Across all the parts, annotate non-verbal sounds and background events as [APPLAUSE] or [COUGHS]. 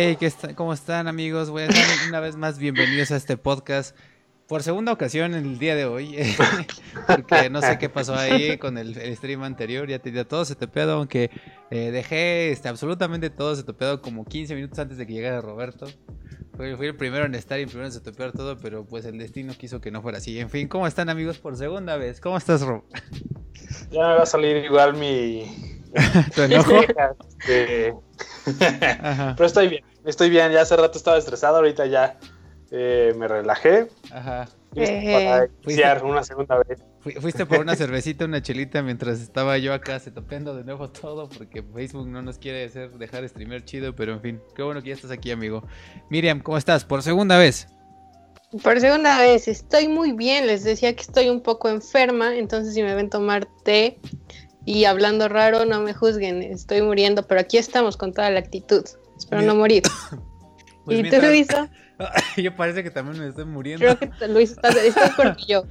Hey, ¿qué está- ¿cómo están amigos? Dar una vez más bienvenidos a este podcast. Por segunda ocasión el día de hoy, [LAUGHS] porque no sé qué pasó ahí con el, el stream anterior, ya tenía todo setepeado, aunque eh, dejé este, absolutamente todo setepeado como 15 minutos antes de que llegara Roberto. Fui, fui el primero en estar y el primero en setepear todo, pero pues el destino quiso que no fuera así. En fin, ¿cómo están amigos por segunda vez? ¿Cómo estás, Rob? Ya me va a salir igual mi. [LAUGHS] ¿Tu enojo? [LAUGHS] Este, Ajá, Pero estoy bien, estoy bien. Ya hace rato estaba estresado, ahorita ya eh, me relajé. ajá. Eh. para iniciar una segunda vez. Fui- Fuiste por una cervecita, una chelita mientras estaba yo acá setopeando de nuevo todo porque Facebook no nos quiere hacer dejar streamer chido, pero en fin, qué bueno que ya estás aquí, amigo. Miriam, ¿cómo estás? Por segunda vez. Por segunda vez, estoy muy bien. Les decía que estoy un poco enferma, entonces si me ven tomar té y hablando raro, no me juzguen. Estoy muriendo, pero aquí estamos con toda la actitud. Espero Mira, no morir. [LAUGHS] Pues ¿Y mientras- tú, Luisa? [LAUGHS] yo parece que también me estoy muriendo. Creo que te- Luis estás, estás que yo.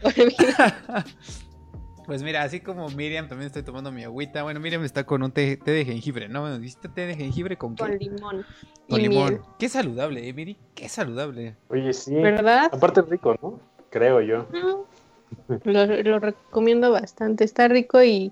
Pues mira, así como Miriam, también estoy tomando mi agüita. Bueno, Miriam está con un té, té de jengibre, ¿no? Bueno, ¿Hiciste té de jengibre con qué? con limón. Con y limón. miel. Qué saludable, ¿eh, Miri? Qué saludable. Oye, sí. ¿Verdad? Aparte es rico, ¿no? Creo yo. Lo, lo recomiendo bastante. Está rico y,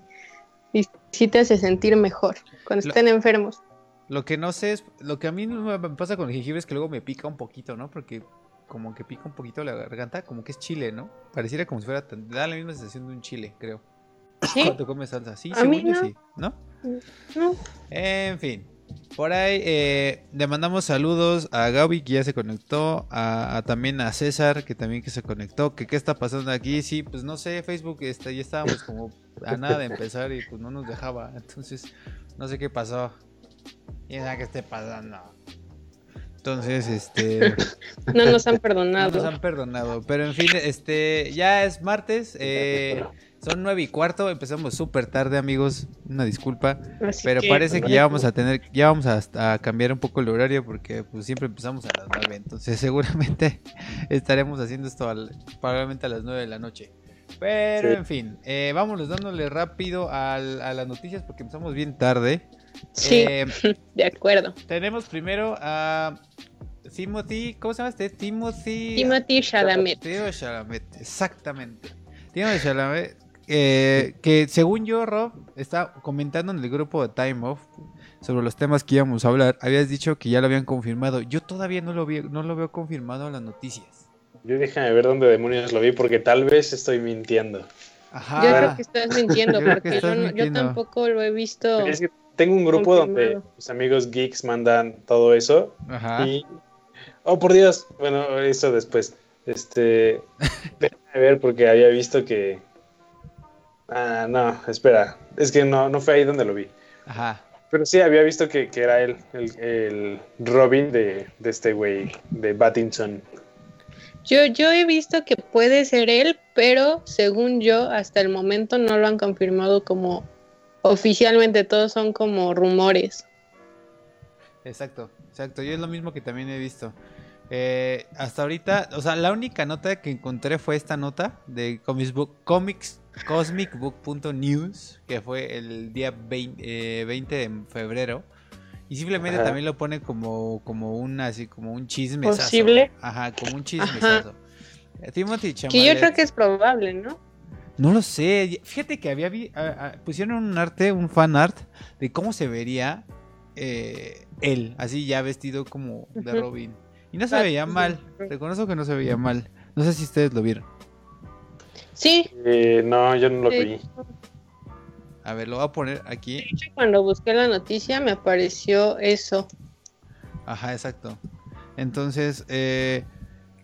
y sí te hace sentir mejor cuando Lo- estén enfermos. Lo que no sé es, lo que a mí me pasa con el jengibre es que luego me pica un poquito, ¿no? Porque como que pica un poquito la garganta, como que es chile, ¿no? Pareciera como si fuera, tan- da la misma sensación de un chile, creo. ¿Sí? Cuando comes salsa, sí, según yo sí, ¿no? No. En fin, por ahí eh, le mandamos saludos a Gaby que ya se conectó, a, a también a César que también que se conectó, que qué está pasando aquí, sí, pues no sé, Facebook este, ya estábamos como a nada de empezar y pues no nos dejaba, entonces no sé qué pasó, y nada que esté pasando. Entonces, este, [LAUGHS] No nos han no perdonado. nos han perdonado, pero en fin, este, ya es martes, eh, son nueve y cuarto, empezamos súper tarde amigos, una disculpa. Así Pero que, parece que ya vamos a tener, ya vamos a, a cambiar un poco el horario porque pues siempre empezamos a las 9, entonces [LAUGHS] seguramente estaremos haciendo esto al- probablemente a las 9 de la noche. Pero Sí. en fin, eh, vámonos dándole rápido al- a las noticias porque empezamos bien tarde. Sí, Eh, [LAUGHS] de acuerdo. tenemos primero a Timothy, ¿cómo se llama este? Timothy... Timothy Chalamet. Timothy Chalamet, exactamente. Timothy Chalamet, eh, que según yo, Rob, está comentando en el grupo de Time Off sobre los temas que íbamos a hablar. Habías dicho que ya lo habían confirmado. Yo todavía no lo, vi, no lo veo confirmado en las noticias. Yo déjame ver dónde demonios lo vi porque tal vez estoy mintiendo. Ajá. Yo creo que estás mintiendo porque yo, no- yo tampoco lo he visto. Es que tengo un grupo donde mis amigos geeks mandan todo eso. Ajá. Y. Oh, por Dios. Bueno, eso después. Este. [LAUGHS] Déjame ver porque había visto que. Ah, no, espera. Es que no, no fue ahí donde lo vi. Ajá. Pero sí, había visto que, que era él, el, el Robin de, de este güey, de Battinson. Yo, yo he visto que puede ser él, pero según yo, hasta el momento no lo han confirmado como oficialmente. Todos son como rumores. Exacto, exacto. Yo es lo mismo que también he visto. Eh, hasta ahorita, o sea, la única nota que encontré fue esta nota de Comics Book, Comics, CosmicBook.news, que fue el día 20, eh, 20 de febrero. Y simplemente Ajá. también lo pone como, como un así, como un chisme. Posible. Ajá, como un chismesazo. Eh, Timothy Que yo creo que es probable, ¿no? No lo sé. Fíjate que había vi- a- a- pusieron un arte, un fan art de cómo se vería eh, él, así ya vestido como de. Robin. Y no se Ah, veía mal. Reconozco que no se veía mal. No sé si ustedes lo vieron. Sí. Eh, no, yo no lo Sí. vi. A ver, lo voy a poner aquí. De hecho, cuando busqué la noticia me apareció eso. Ajá, exacto. Entonces, eh,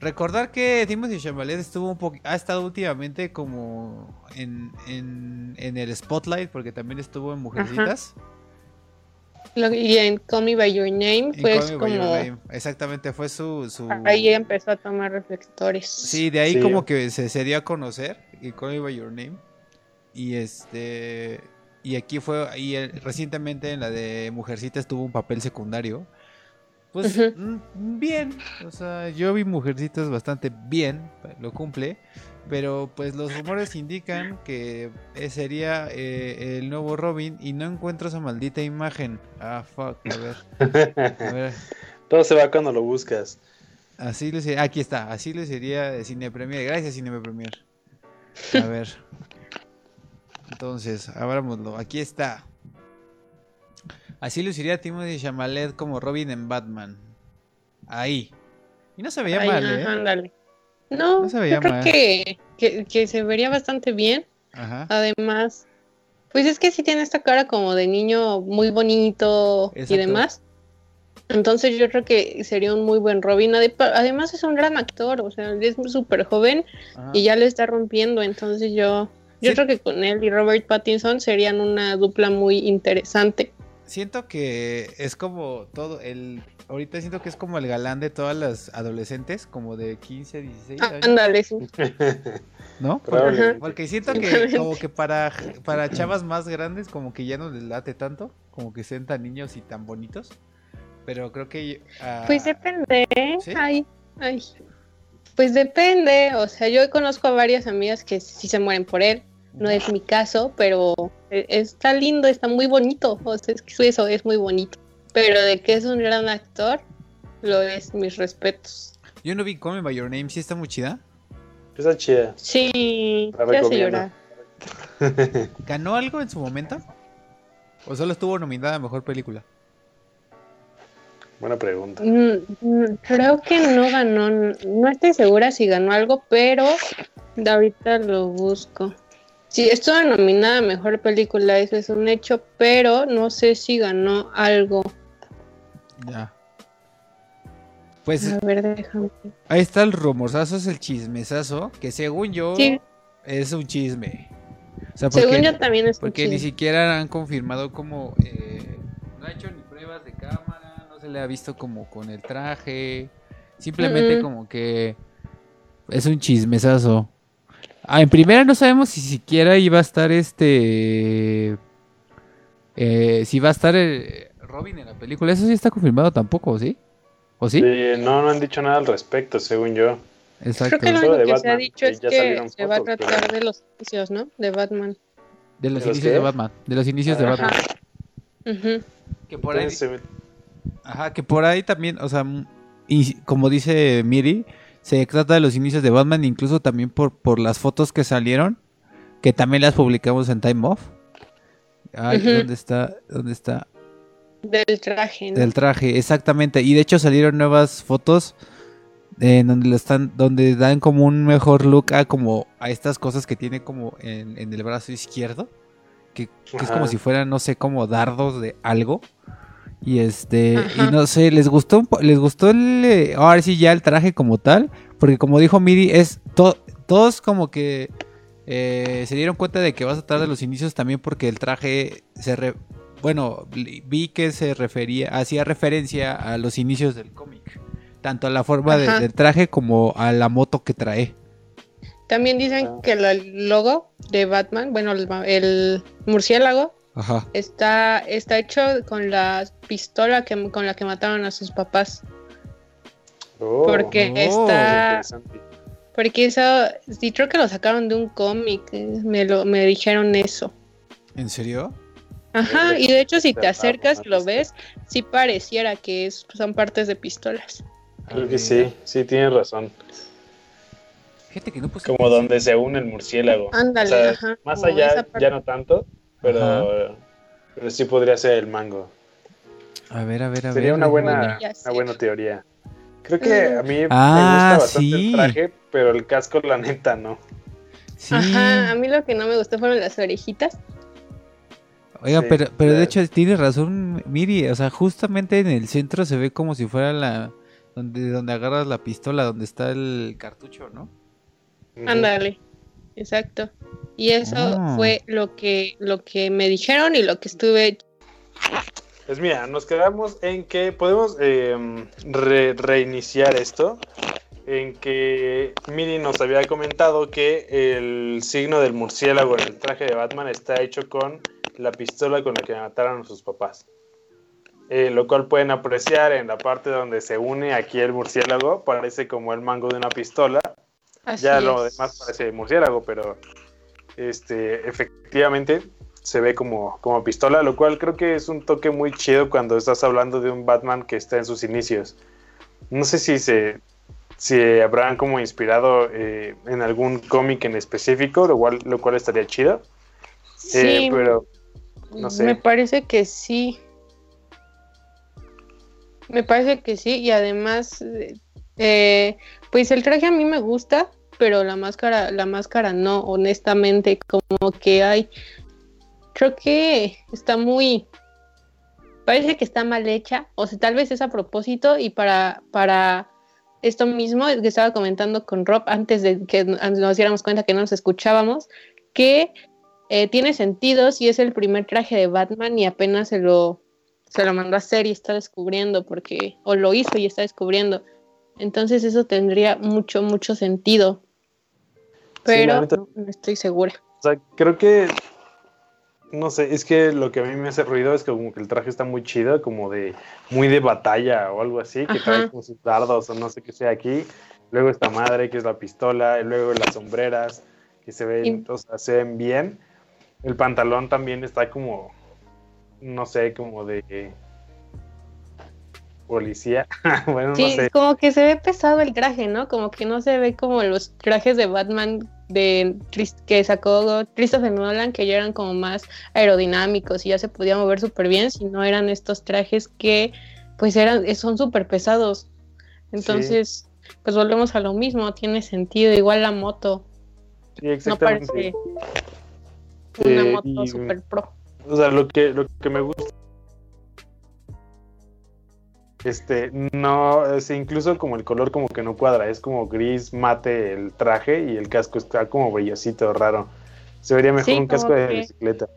recordar que Timothy Chalamet estuvo un poco, ha estado últimamente como en, en, en el spotlight porque también estuvo en Mujercitas. Lo- y en Call Me By Your Name fue Call Me By Your como... Name. Exactamente, fue su, su... Ahí empezó a tomar reflectores. Sí, de ahí Sí. como que se, se dio a conocer y Call Me By Your Name. Y este y aquí fue y eh, recientemente en la de Mujercitas tuvo un papel secundario. Pues mm, bien, o sea, yo vi Mujercitas bastante bien, lo cumple, pero pues los rumores indican que eh, sería eh, el nuevo Robin y no encuentro esa maldita imagen. Ah, fuck, a ver. A ver. [LAUGHS] Todo se va cuando lo buscas. Así le sería, aquí está, así le sería Cine Premier. Gracias, Cine Premier. A ver. Entonces, abrámoslo. Aquí está. Así luciría Timothy Chamalet como Robin en Batman. Ahí. Y no se veía mal, ¿eh? ándale. No, No se veía yo creo mal. que, que, que se vería bastante bien. Ajá. Además, pues es que sí tiene esta cara como de niño muy bonito Exacto. y demás. Entonces yo creo que sería un muy buen Robin. Ade- Además es un gran actor, o sea, es súper joven ajá. y ya le está rompiendo. Entonces yo, yo Sí. creo que con él y Robert Pattinson serían una dupla muy interesante. Siento que es como todo el. Ahorita siento que es como el galán de todas las adolescentes, como de 15, 16 Ah, años, ándale, sí. [LAUGHS] ¿no? Porque, siento que como que para, para chavas más grandes como que ya no les late tanto, como que sean tan niños y tan bonitos. Pero creo que... ah, Pues depende, ¿eh? ¿Sí? Ay, ay. Pues depende, o sea, yo conozco a varias amigas que sí se mueren por él, no es mi caso, pero eh, está lindo, está muy bonito, o sea, es que eso es muy bonito. Pero de que es un gran actor, lo es, mis respetos. Yo no vi Call Me By Your Name, sí está muy chida. Está chida. Sí, La hace llorar. [LAUGHS] ¿Ganó algo en su momento? ¿O solo estuvo nominada a Mejor Película? Buena pregunta. Mm, mm, Creo que no ganó, no estoy segura si ganó algo, pero de ahorita lo busco. Sí, estuvo nominada a mejor película, eso es un hecho, pero no sé si ganó algo. Ya. Pues A ver, déjame. ahí está el rumorzazo, es el chismesazo, que según yo Sí. es un chisme. O sea, porque, Según yo también es un porque ni chisme. siquiera han confirmado como... eh, no ha hecho ni pruebas de cámara, no se le ha visto como con el traje. Simplemente Mm-mm. como que es un chismesazo. Ah, en primera no sabemos si siquiera iba a estar este... eh, si va a estar eh, Robin en la película. Eso sí está confirmado tampoco, ¿sí? ¿O sí? Sí, no, no han dicho nada al respecto, según yo. Exacto. Creo que lo único de que se ha Batman, dicho es que se va a tratar pero- de los inicios, ¿no? De Batman. De los ¿De los inicios qué? de Batman. De los inicios de Ajá. Batman. Ujú. Que por ahí, ajá, que por ahí también, o sea, y como dice Miri, se trata de los inicios de Batman, incluso también por, por las fotos que salieron, que también las publicamos en Time Off. Ay, Ujú. ¿dónde está? ¿Dónde está? Del traje, ¿no? Del traje, exactamente. Y de hecho salieron nuevas fotos eh, en donde lo están, donde dan como un mejor look a como a estas cosas que tiene como en, en el brazo izquierdo. Que, que es como si fueran, no sé, como dardos de algo. Y este, Ajá. y no sé, les gustó les gustó el eh, ahora sí ya el traje como tal. Porque como dijo Miri, es to- todos como que eh, se dieron cuenta de que vas a tratar de los inicios también porque el traje se re- bueno, vi que se refería, hacía referencia a los inicios del cómic. Tanto a la forma de- del traje como a la moto que trae. También dicen que el logo de Batman, bueno, el, el murciélago, Ajá. está, está hecho con la pistola que, con la que mataron a sus papás. oh, Porque Oh. está. interesante. Porque eso. Sí, creo que lo sacaron de un cómic. eh, Me, lo, me dijeron eso. ¿En serio? Ajá, y de hecho, si te acercas y lo ves, sí pareciera que es, son partes de pistolas. Creo A que sí, sí, tienes razón. Fíjate que no Como donde se une el murciélago. Ándale, O sea, ajá. Más allá ya no tanto, pero, pero sí podría ser el mango. A ver, a ver, a Sería ver. una buena, una buena teoría. Creo que Mm. a mí Ah, me gusta bastante sí. el traje, pero el casco, la neta, no. Sí. Ajá, a mí lo que no me gustó fueron las orejitas. Oiga, Sí, pero, pero de hecho tienes razón, Miri. O sea, justamente en el centro se ve como si fuera la. Donde, donde agarras la pistola, donde está el cartucho, ¿no? Ándale, exacto. Y eso Ah. fue lo que, lo que me dijeron y lo que estuve. Pues mira, nos quedamos en que podemos eh, re- reiniciar esto. En que Miri nos había comentado que el signo del murciélago en el traje de Batman está hecho con la pistola con la que mataron a sus papás. Eh, lo cual pueden apreciar en la parte donde se une aquí el murciélago, parece como el mango de una pistola. Así ya lo demás parece murciélago, pero este, efectivamente se ve como, como pistola, lo cual creo que es un toque muy chido cuando estás hablando de un Batman que está en sus inicios. No sé si se si habrán como inspirado eh, en algún cómic en específico, lo cual, lo cual estaría chido. Eh, Sí, pero no sé. Me parece que sí. Me parece que sí, y además, eh, pues el traje a mí me gusta, pero la máscara, la máscara no, honestamente, como que hay, creo que está muy, parece que está mal hecha, o sea, tal vez es a propósito y para, para esto mismo que estaba comentando con Rob antes de que nos diéramos cuenta que no nos escuchábamos, que eh, tiene sentido si es el primer traje de Batman y apenas se lo, se lo mandó a hacer y está descubriendo, porque, o lo hizo y está descubriendo. Entonces eso tendría mucho, mucho sentido. Pero neta. no, no estoy segura. O sea, creo que. No sé, es que lo que a mí me hace ruido es que como que el traje está muy chido, como de. Muy de batalla o algo así, que Ajá. trae como sus dardos o no sé qué sea aquí. Luego esta madre que es la pistola, y luego las sombreras que se ven, Y- o sea, se ven bien. El pantalón también está como. No sé, como de. Policía. [LAUGHS] bueno, Sí, no sé. como que se ve pesado el traje, ¿no? Como que no se ve como los trajes de Batman de que sacó Christopher Nolan, que ya eran como más aerodinámicos y ya se podía mover súper bien, si no eran estos trajes que pues eran, son súper pesados. Entonces, pues volvemos a lo mismo, tiene sentido, igual la moto, Sí, no exactamente. parece una Eh, moto y- súper pro. O sea, lo que, lo que me gusta. Este, no, es incluso como el color como que no cuadra, es como gris mate el traje y el casco está como brillosito, raro. Se vería mejor Sí, un casco de bicicleta.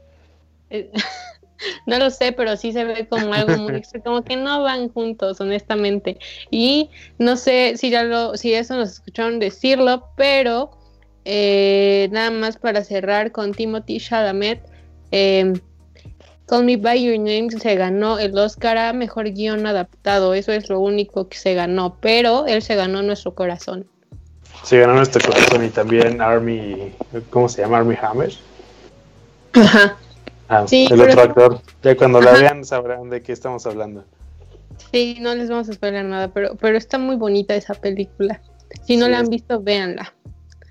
Eh, [LAUGHS] No lo sé, pero sí se ve como algo muy [LAUGHS] extra, como que no van juntos, honestamente. Y no sé si ya lo, si eso nos escucharon decirlo, pero eh, nada más para cerrar con Timothy Chalamet, eh, Call Me By Your Name se ganó el Oscar a Mejor Guión Adaptado, eso es lo único que se ganó, pero él se ganó nuestro corazón. Se ganó nuestro corazón y también Army, ¿cómo se llama? Army Hammer. Ajá. Ah, Sí, el otro actor. Ya cuando la Ajá. vean sabrán de qué estamos hablando. Sí, no les vamos a spoiler nada, pero, pero está muy bonita esa película. Si no Sí, la han visto, véanla.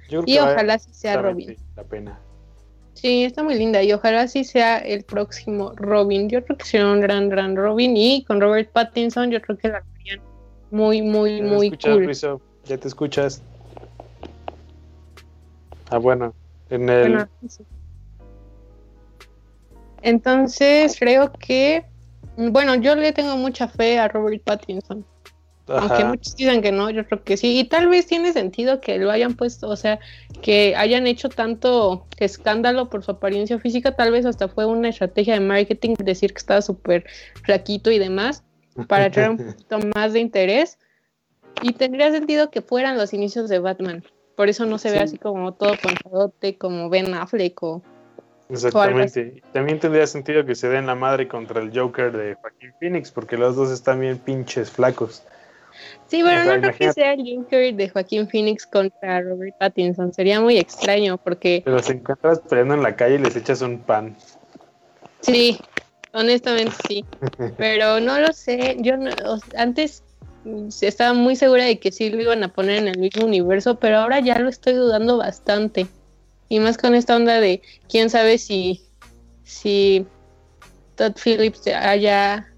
Y ojalá sí sea Robin. la pena. Sí, está muy linda y ojalá sí sea el próximo Robin. Yo creo que será un gran, gran Robin y con Robert Pattinson yo creo que la harían muy, muy, ¿Ya muy escuchas, cool. Luiso? ¿Ya te escuchas? Ah, bueno. En el... Bueno, sí. Entonces creo que, bueno, yo le tengo mucha fe a Robert Pattinson. Aunque muchos dicen que no, yo creo que sí. Y tal vez tiene sentido que lo hayan puesto, o sea, que hayan hecho tanto escándalo por su apariencia física, tal vez hasta fue una estrategia de marketing decir que estaba súper flaquito y demás, para traer un [LAUGHS] poquito más de interés. Y tendría sentido que fueran los inicios de Batman. Por eso no se ve Sí. así como todo ponchadote, como Ben Affleck o... Exactamente. También tendría sentido que se den la madre contra el Joker de Joaquín Phoenix, porque los dos están bien pinches flacos. Sí, pero O sea, no creo que sea el Joker de Joaquín Phoenix contra Robert Pattinson. Sería muy extraño porque... Te los encuentras peleando en la calle y les echas un pan. Sí, honestamente sí. [LAUGHS] Pero no lo sé. Yo no- antes mm, estaba muy segura de que sí lo iban a poner en el mismo universo, pero ahora ya lo estoy dudando bastante. Y más con esta onda de quién sabe si, si Todd Phillips haya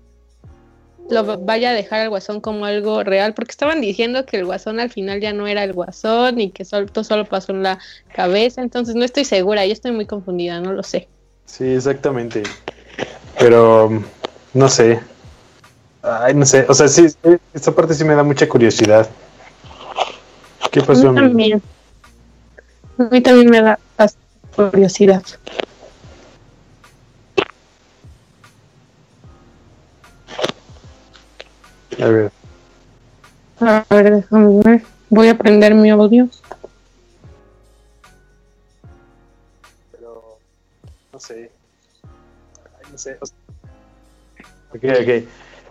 lo va- vaya a dejar al guasón como algo real, porque estaban diciendo que el guasón al final ya no era el guasón y que solo, todo solo pasó en la cabeza, entonces no estoy segura, yo estoy muy confundida, no lo sé. Sí, exactamente. Pero no sé. Ay, no sé. O sea, sí, esta parte sí me da mucha curiosidad. ¿Qué A pasó, mí amigo? también. A mí también me da curiosidad. A ver. A ver, déjame ver. Voy a prender mi audio. Pero no sé. Ay, no sé. o sea- Ok, ok.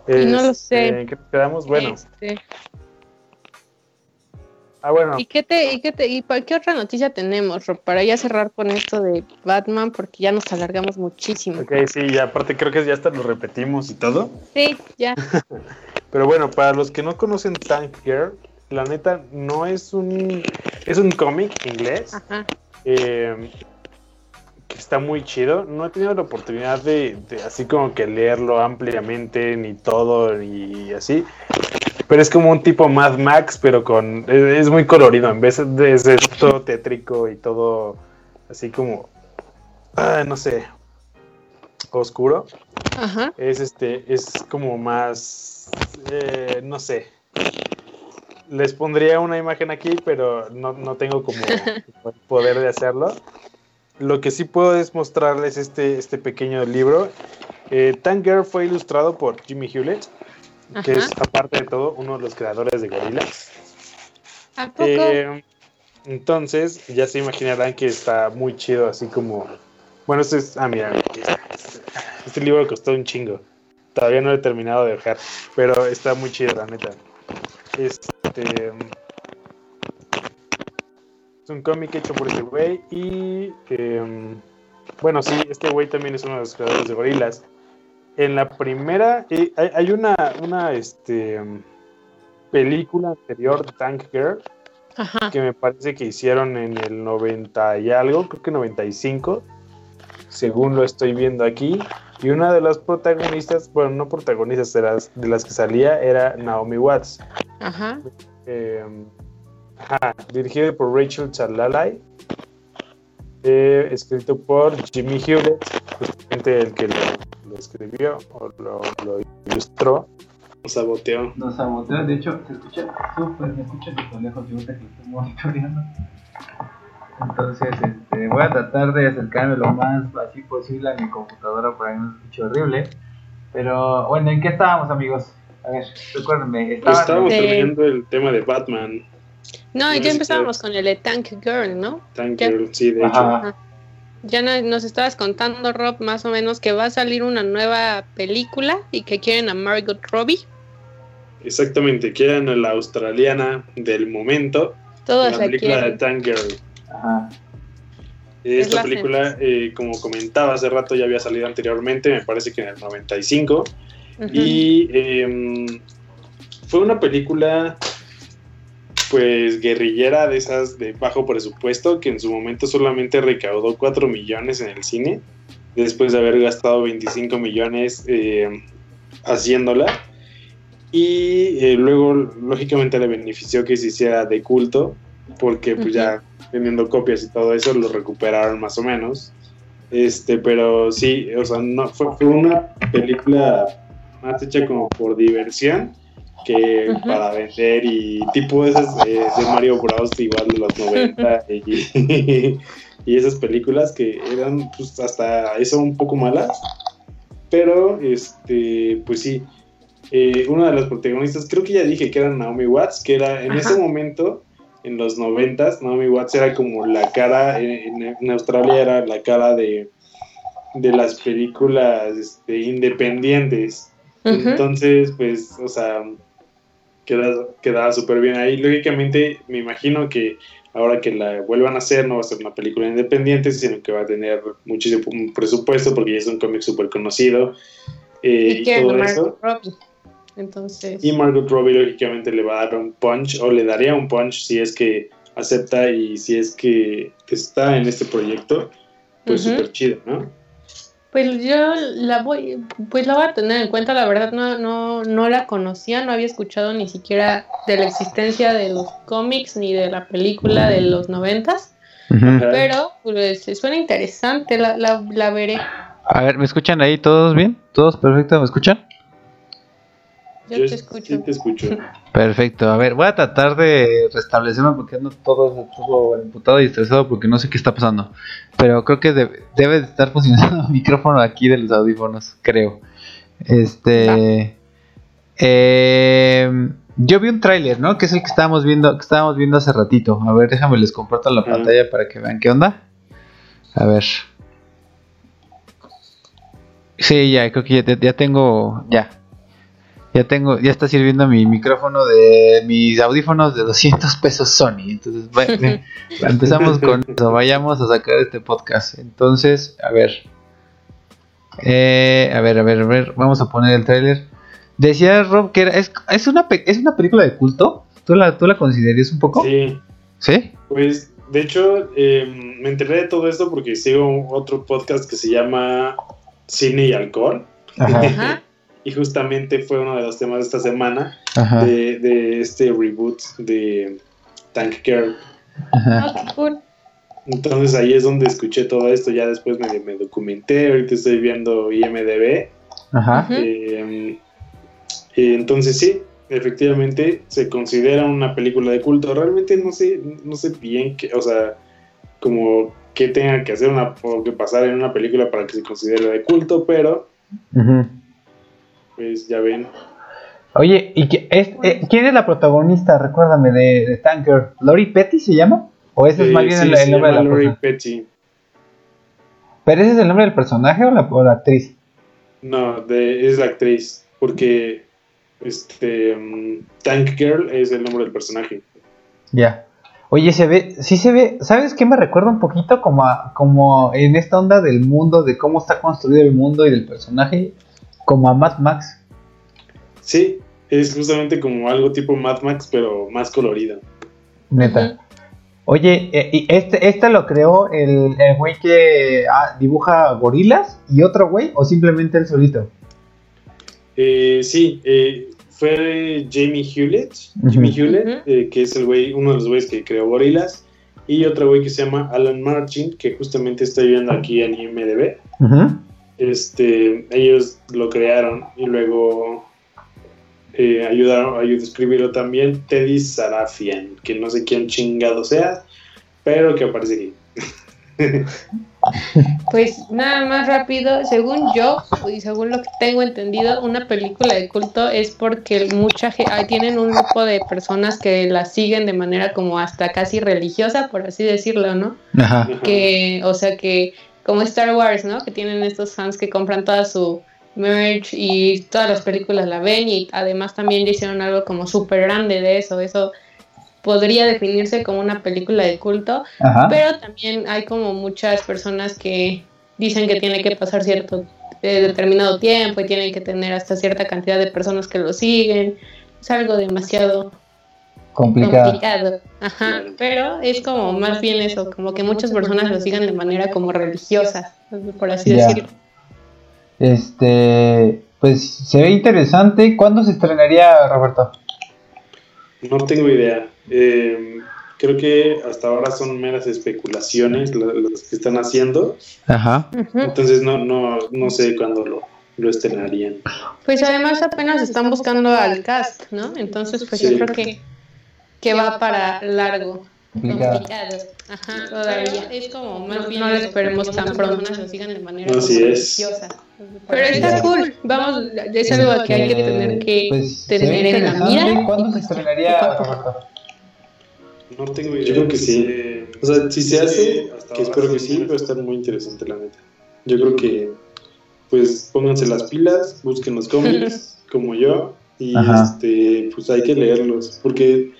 No lo Este, sé. ¿En qué quedamos? Bueno, Este, Ah, bueno. ¿Y qué te, y qué te, y para qué otra noticia tenemos, Rob? Para ya cerrar con esto de Batman, porque ya nos alargamos muchísimo. Ok, sí, y aparte creo que ya hasta lo repetimos y todo. Sí, ya. [LAUGHS] Pero bueno, para los que no conocen Tank Girl, la neta no es un es un cómic inglés Ajá. eh, que está muy chido. No he tenido la oportunidad de, de así como que leerlo ampliamente ni todo ni así. Pero es como un tipo Mad Max, pero con es, es muy colorido en vez de ser todo tétrico y todo así como ah, no sé oscuro Ajá. es este es como más eh, no sé les pondría una imagen aquí pero no, no tengo como [LAUGHS] el poder de hacerlo lo que sí puedo es mostrarles este, este pequeño libro eh, Tank Girl fue ilustrado por Jimmy Hewlett que es aparte de todo uno de los creadores de Gorillaz ¿A poco? eh, entonces, ya se imaginarán que está muy chido, así como. Bueno, este es. Ah, mira. aquí está. Este libro costó un chingo. Todavía no lo he terminado de dejar. Pero está muy chido, la neta. Este. Es un cómic hecho por este güey. Y. em, bueno, sí, este güey también es uno de los creadores de gorilas. En la primera. eh, hay, hay una. Una. Este. película anterior, Tank Girl Ajá. que me parece que hicieron en el 90 y algo, creo que 95, según lo estoy viendo aquí. Y una de las protagonistas, bueno, no protagonistas, de las, de las que salía era Naomi Watts. Ajá. Eh, ajá, dirigido por Rachel Talalay. eh, escrito por Jimmy Hewlett, justamente el que lo, lo escribió o lo, lo ilustró. Lo saboteó. Nos sabotea, de hecho, se escucha súper, me escucha súper lejos, yo que estoy monitoreando. Entonces, este, voy a tratar de acercarme lo más así posible a mi computadora para que no se escuche horrible. Pero, bueno, ¿en qué estábamos, amigos? A ver, recuérdenme, Estábamos Sí. terminando el tema de Batman, No, ya empezábamos con el de Tank Girl, ¿no? Tank Ya. Girl, sí, de hecho. Ajá. Ya no- nos estabas contando, Rob, más o menos que va a salir una nueva película y que quieren a Margot Robbie. Exactamente, que era la australiana del momento, Todos la la película de quieren. Tank Girl. Ajá. Es Esta la película, eh, como comentaba hace rato, ya había salido anteriormente, me parece que en el 95. Ujú. Y em, fue una película, pues, guerrillera de esas de bajo presupuesto, que en su momento solamente recaudó 4 millones en el cine, después de haber gastado 25 millones em, haciéndola. Y eh, luego, lógicamente, le benefició que se hiciera de culto, porque pues ya teniendo copias y todo eso, lo recuperaron más o menos. Este, pero sí, o sea, no, fue, fue una película más hecha como por diversión que Ujú. para vender y tipo esas eh, de Mario Bros. igual de los 90 [LAUGHS] y, [LAUGHS] y esas películas que eran pues, hasta eso un poco malas. Pero, este, pues sí, eh, una de las protagonistas, creo que ya dije que era Naomi Watts, que era en Ajá. ese momento, en los noventas, Naomi Watts era como la cara, en, en Australia era la cara de, de las películas este, independientes. Entonces, pues, o sea, queda, quedaba súper bien ahí. Lógicamente, me imagino que ahora que la vuelvan a hacer, no va a ser una película independiente, sino que va a tener muchísimo presupuesto porque ya es un cómic súper conocido eh, y todo eso. Robbie. Entonces, Y Margot Robbie lógicamente le va a dar un punch o le daría un punch si es que acepta y si es que está en este proyecto, pues Ujú. súper chido, ¿no? pues yo la voy, pues la voy a tener en cuenta, la verdad no, no, no la conocía, no había escuchado ni siquiera de la existencia de los cómics ni de la película de los noventas, Ujú. Ajá. pero pues suena interesante, la, la, la veré. A ver, ¿me escuchan ahí todos bien? ¿Todos perfecto? ¿Me escuchan? Yo, Yo te escucho. Sí te escucho. [LAUGHS] Perfecto, a ver, voy a tratar de restablecerme porque ando todo, todo emputado y estresado porque no sé qué está pasando. Pero creo que debe, debe de estar funcionando [LAUGHS] el micrófono aquí de los audífonos, creo. Este. eh, yo vi un tráiler, ¿no? Que es el que estábamos viendo, que estábamos viendo hace ratito. A ver, déjame les comparto la pantalla para que vean qué onda. A ver. Sí, ya, creo que ya, ya tengo. Ya. Ya tengo, ya está sirviendo mi micrófono de mis audífonos de 200 pesos Sony. Entonces, bueno, [LAUGHS] empezamos con eso. Vayamos a sacar este podcast. Entonces, a ver. Eh, a ver, a ver, a ver. Vamos a poner el tráiler. Decía Rob que era, es, es, una, pe- es una película de culto. ¿Tú la, ¿Tú la considerarías un poco? Sí, ¿Sí? pues de hecho eh, me enteré de todo esto porque sigo un- otro podcast que se llama Cine y Alcohol. Ajá. Y justamente fue uno de los temas de esta semana Ajá. de, de este reboot de Tank Girl. ajá. Ah. Entonces ahí es donde escuché todo esto. Ya después me, me documenté. Ahorita estoy viendo IMDB. Ajá. Eh, y entonces sí, efectivamente se considera una película de culto. Realmente no sé, no sé bien qué, o sea, como qué tenga que hacer una, o que pasar en una película para que se considere de culto, pero Ujú. Pues ya ven. Oye, ¿y qué- es- eh, quién es la protagonista? Recuérdame, de, de Tanker. ¿Lori Petty se llama? ¿O ese es Eh, más bien sí, el, nombre de la Lori persona? Petty. ¿Pero ese es el nombre del personaje o la, o la actriz? No, de, es la actriz, porque este mm, Tank Girl es el nombre del personaje. Ya. Oye, se ve, sí se ve, ¿sabes qué me recuerda un poquito como a, como en esta onda del mundo, de cómo está construido el mundo y del personaje, como a Mad Max? Sí, es justamente como algo tipo Mad Max, pero más colorido. Neta. Oye, eh, y este, este lo creó el, el güey que ah, dibuja gorilas y otro güey, o simplemente él solito. Eh, sí, eh, fue Jamie Hewlett, Ujú. Jimmy Hewlett, eh, que es el güey, uno de los güeyes que creó Gorilas, y otro güey que se llama Alan Martin, que justamente estoy viendo aquí en IMDb. Ujú. Este, ellos lo crearon y luego eh, ayudaron, ayudó a escribirlo también Teddy Sarafian, que no sé quién chingado sea, pero que aparece aquí. [LAUGHS] Pues nada más rápido, según yo y según lo que tengo entendido, una película de culto es porque mucha ge- ah, tienen un grupo de personas que la siguen de manera como hasta casi religiosa, por así decirlo, ¿no? Ajá. Que, o sea que como Star Wars, ¿no? Que tienen estos fans que compran toda su merch y todas las películas la ven y además también ya hicieron algo como súper grande de eso, eso podría definirse como una película de culto, Ajá. pero también hay como muchas personas que dicen que tiene que pasar cierto eh, determinado tiempo y tienen que tener hasta cierta cantidad de personas que lo siguen. Es algo demasiado Complicado. complicado. Ajá, pero es como más bien eso, como que muchas personas lo sigan de manera como religiosa, por así Ya. decirlo. Este, pues se ve interesante. ¿Cuándo se estrenaría, Roberto? No tengo idea. Eh, creo que hasta ahora son meras especulaciones la- las que están haciendo. Ajá. Entonces no, no, no sé cuándo lo, lo estrenarían. Pues además apenas están buscando al cast, ¿no? Entonces pues Sí. yo creo que, que va para largo. Complicado. Complicado. Ajá, todavía. Es como más bien no lo esperemos tan pronto, lo sigan de manera Así es. Pero está cool. Vamos, es algo que hay que tener que Pues, tener en la mira. ¿Cuándo y se pues, estrenaría? No tengo idea. Yo creo que sí. O sea, si se hace, que espero que sí, va a estar muy interesante, la neta. Yo creo que, pues, pónganse las pilas, busquen los cómics, [LAUGHS] como yo, y Ajá. este, pues hay que leerlos, porque,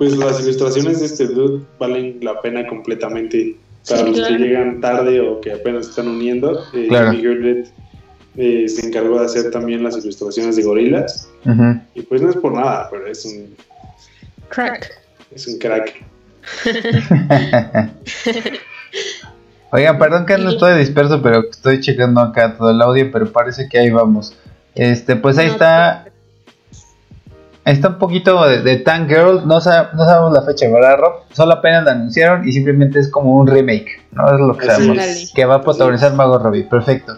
pues, las ilustraciones de este dude valen la pena completamente. Para Sí, los claro. que llegan tarde o que apenas están uniendo, eh, Claro. Eh, se encargó de hacer también las ilustraciones de gorilas, y pues no es por nada, pero es un, Crack. es un crack. [LAUGHS] Oigan, perdón que no estoy disperso, pero estoy checando acá todo el audio, pero parece que ahí vamos. Este, pues ahí está. Está un poquito de, de Tank Girl. No, sa- no sabemos la fecha, ¿verdad, Rob? Solo apenas la anunciaron y simplemente es como un remake, ¿no? Es lo que sabemos. Que va a protagonizar Mago Robbie. Perfecto.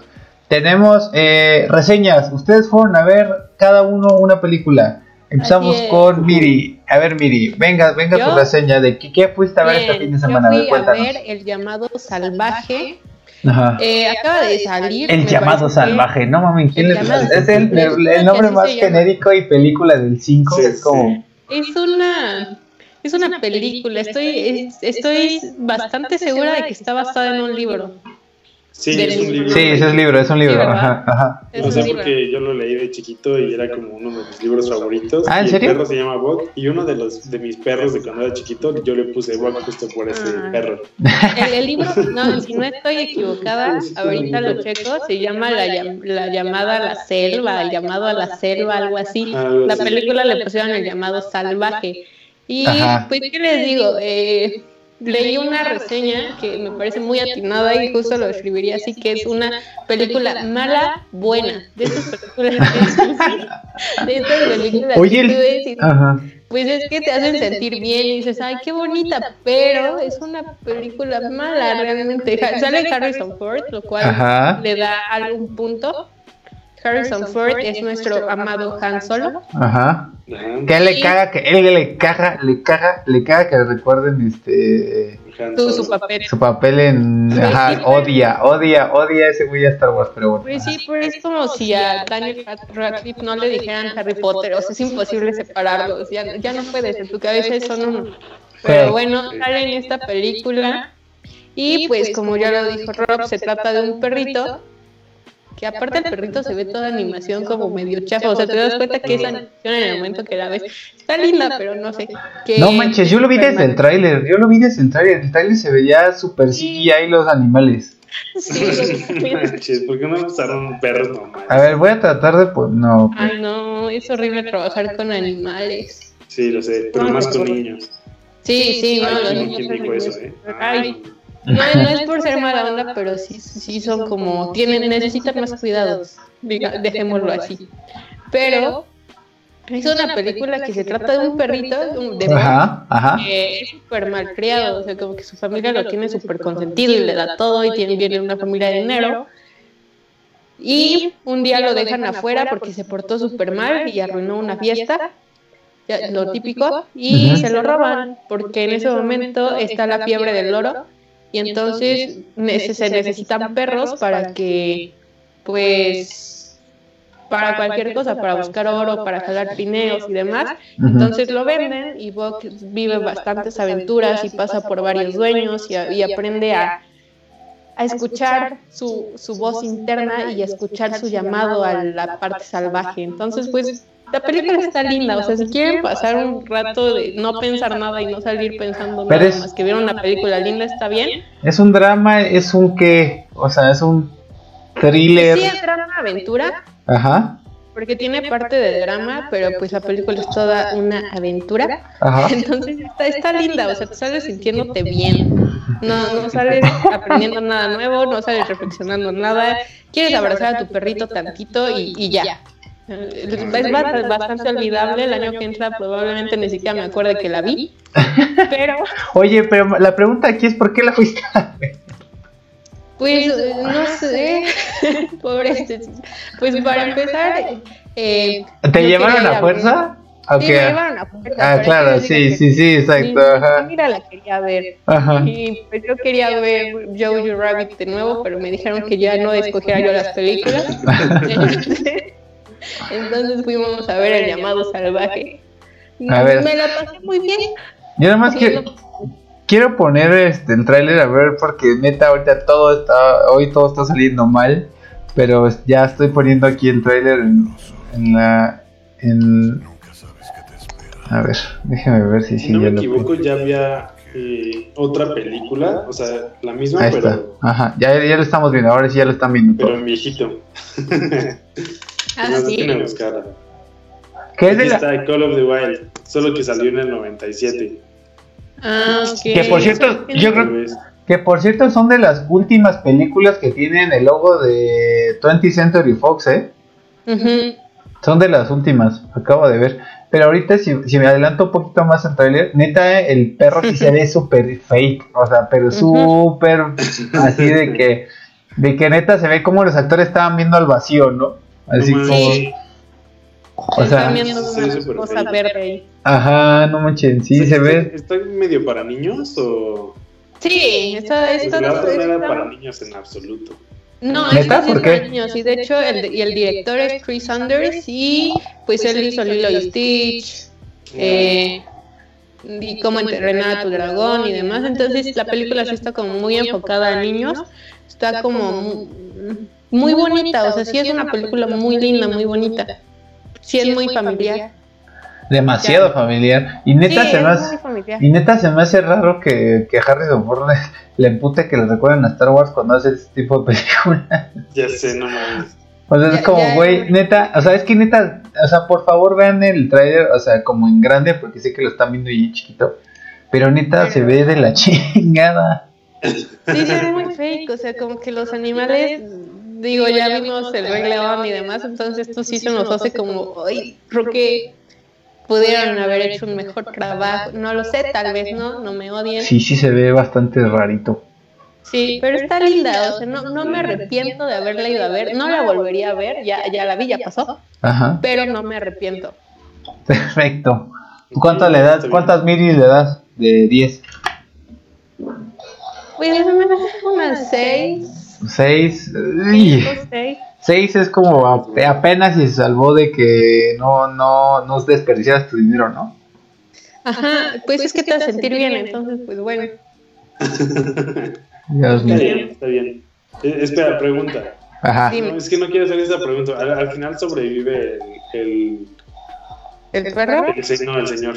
Tenemos eh, reseñas. Ustedes fueron a ver cada uno una película. Empezamos con Miri. A ver, Miri, venga, venga tu reseña de qué, qué fuiste a ver este Bien, fin de semana. A Yo ver, fui a cuéntanos. ver el llamado salvaje. Eh, acaba de salir. El llamado salvaje, no mames, ¿quién El le llamado- Es el, el- el nombre más genérico y película del 5. Sí, es como. Es una, es una película. Estoy, es- estoy bastante segura de que está basada en un libro. Sí, es un libro. libro. Sí, ese es libro, es un libro. Sí. Ajá, ajá. O sea, porque yo lo leí de chiquito y era como uno de mis libros favoritos. Ah, ¿en y serio? El perro se llama Bob y uno de los de mis perros de cuando era chiquito yo le puse Bob justo por ese Ah. perro. El, el libro, no, si no estoy equivocada, [LAUGHS] ahorita lo checo, se llama La, llam- la llamada a la selva, el llamado a la selva, algo así. Algo La película le pusieron el llamado salvaje. Y Ajá. pues, ¿qué les digo? Eh, leí una reseña que me parece muy atinada y justo lo escribiría así, que es una película mala, buena. De esas películas [LAUGHS] de estas películas Oye, que el- tú Ajá. pues es que te hacen sentir bien y dices, ay, qué bonita, pero es una película mala realmente. Sale Harrison Ford, lo cual Ajá. le da algún punto. Harrison Ford es nuestro amado Han Solo. Ajá. Que a él le caga, que él le caga, le caga, le caga que recuerden este su papel. su papel en ajá, odia, odia, odia ese güey a Star Wars, pero bueno. Pues sí, pero es como si a Daniel Radcliffe no le dijeran Harry Potter, o sea, es imposible separarlos, ya, ya no puedes, en tu cabeza son uno. Pero bueno, sale en esta película y pues como ya lo dijo Rob, se trata de un perrito que aparte el perrito se ve toda animación como medio chafa, o sea, te das cuenta que esa animación en el momento que la ves está linda, pero no sé. que No manches, yo lo vi desde el tráiler, yo lo vi desde el tráiler, el tráiler se veía super CGI los animales. Sí, [LAUGHS] No manches, ¿por qué no usaron perros normales? A ver, voy a tratar de pues no. Ay, no, es horrible trabajar con animales. Sí, lo sé, pero más con niños. Sí, sí, no, Ay, los ¿quién- niños quién son dijo eso, niños. eh? Ay, no, no es por ser mala onda, pero sí, sí son como, tienen, necesitan más cuidados, diga- dejémoslo así. Pero es una película que se trata de un perrito, un- de Ajá, ajá. que es súper malcriado, o sea, como que su familia lo tiene súper consentido y le da todo y tiene, viene una familia de dinero. Y un día lo dejan afuera porque se portó súper mal y arruinó una fiesta, ya, lo típico, y se lo roban porque en ese momento está la fiebre del oro y entonces se necesitan perros para que, pues, para cualquier cosa, para buscar oro, para jalar pineos y demás. Entonces lo venden y Buck vive bastantes aventuras y pasa por varios dueños y aprende a, a escuchar su, su voz interna y a escuchar su llamado a la parte salvaje. Entonces, pues la película está linda. O sea, si quieren pasar un rato de no pensar nada y no salir pensando nada es- más que ver una película linda, está bien. Es un drama, es un qué, o sea, es un thriller. Sí, es drama aventura. Ajá, Porque tiene parte de drama, pero pues la película es toda una aventura. ajá. [LAUGHS] Entonces está, está linda, o sea, te sales sintiéndote bien. No, no sales aprendiendo nada nuevo, no sales reflexionando nada. Quieres abrazar a tu perrito tantito y, y ya. Eh, Es bast- bastante olvidable. El año que entra probablemente ni siquiera me acuerde que la vi. [LAUGHS] Pero, Oye, pero la pregunta aquí es ¿por qué la fuiste a ver? pues, eh, no sé. [LAUGHS] Pobre [LAUGHS] este. Pues para empezar, eh, ¿Te yo llevaron a a fuerza? Sí, Ok. me llevaron a fuerza, Ah, claro, que sí, que sí, sí, exacto, ajá. familia la quería ver. Ajá. Y pues yo quería ver Jojo Rabbit de nuevo, pero me dijeron que ya no escogiera yo las películas. [LAUGHS] Entonces fuimos a ver el llamado salvaje. A ver. Me la pasé muy bien. Yo nada más Sí, no- quiero poner este el tráiler a ver porque neta ahorita todo está, hoy todo está saliendo mal, pero ya estoy poniendo aquí el tráiler en, en la, en, a ver, déjame ver si Si sí no ya me equivoco, ya había eh, otra película, o sea, la misma, Ahí está, pero, ajá, ya, ya lo estamos viendo, ahora sí ya lo están viendo pero todo. en viejito. [LAUGHS] Ah, no sí. buscara. ¿Qué es de la, está Call of the Wild, solo que salió en el 97. Ah, ok. Que por cierto, yo creo- que por cierto son de las últimas películas que tienen el logo de 20th Century Fox, eh? Ujú. Son de las últimas, acabo de ver. Pero ahorita si, si me adelanto un poquito más al trailer, neta el perro sí se ve [LAUGHS] súper fake, o sea, pero súper [LAUGHS] así de que de que neta se ve como los actores estaban viendo al vacío, ¿no? Así No como manches. o Están sea, viendo una cosa verde ajá, no manches, sí se ¿está- ve. ¿Está medio para niños o.? Sí, está, Pues está, era está- para niños en absoluto. No, ¿Neta? es ¿Por qué? niños, y de hecho el, y el director es Chris Sanders y pues él hizo Lilo y Stitch, eh, y cómo entrenar a tu dragón y demás. Entonces la película sí está como muy enfocada a niños, está como mu- muy bonita, o sea, sí es una película muy linda, muy bonita. Sí es muy familiar. Demasiado familiar. Y neta Sí, se me hace, familiar. y neta se me hace raro que, que Harrison Ford le, le empute que le recuerden a Star Wars cuando hace este tipo de películas. [LAUGHS] Ya sé, no mames. O sea, es como, güey, neta, o sea, es que neta, o sea, por favor vean el trailer, o sea, como en grande, porque sé que lo están viendo y chiquito. Pero neta se ve de la [LAUGHS] chingada. Sí, sí, es muy fake, o sea, como que los animales, digo, ya vimos el Rey León y demás, entonces esto sí se nos hace como, ay, creo que pudieron haber hecho un mejor trabajo, no lo sé, tal vez no, no me odien. Sí, sí se ve bastante rarito. Sí, pero está linda, o sea, no, no me arrepiento de haberla ido a ver, no la volvería a ver, ya, ya la vi, ya pasó, Ajá, pero no me arrepiento. perfecto. ¿Tú ¿Cuánto le das? ¿Cuántas miris le das de 10? Pues unas seis, 6. cinco, seis. 6 es como a- apenas si se salvó de que no, no, no desperdiciaras tu dinero, ¿no? Ajá, pues es que te hace sentir bien, entonces, pues bueno. [LAUGHS] Dios Está mío. bien, está bien. Eh, espera, pregunta. Ajá. No, es que no quiero hacer esa pregunta. Al, al final sobrevive el, el, ¿El perro? el no, el señor.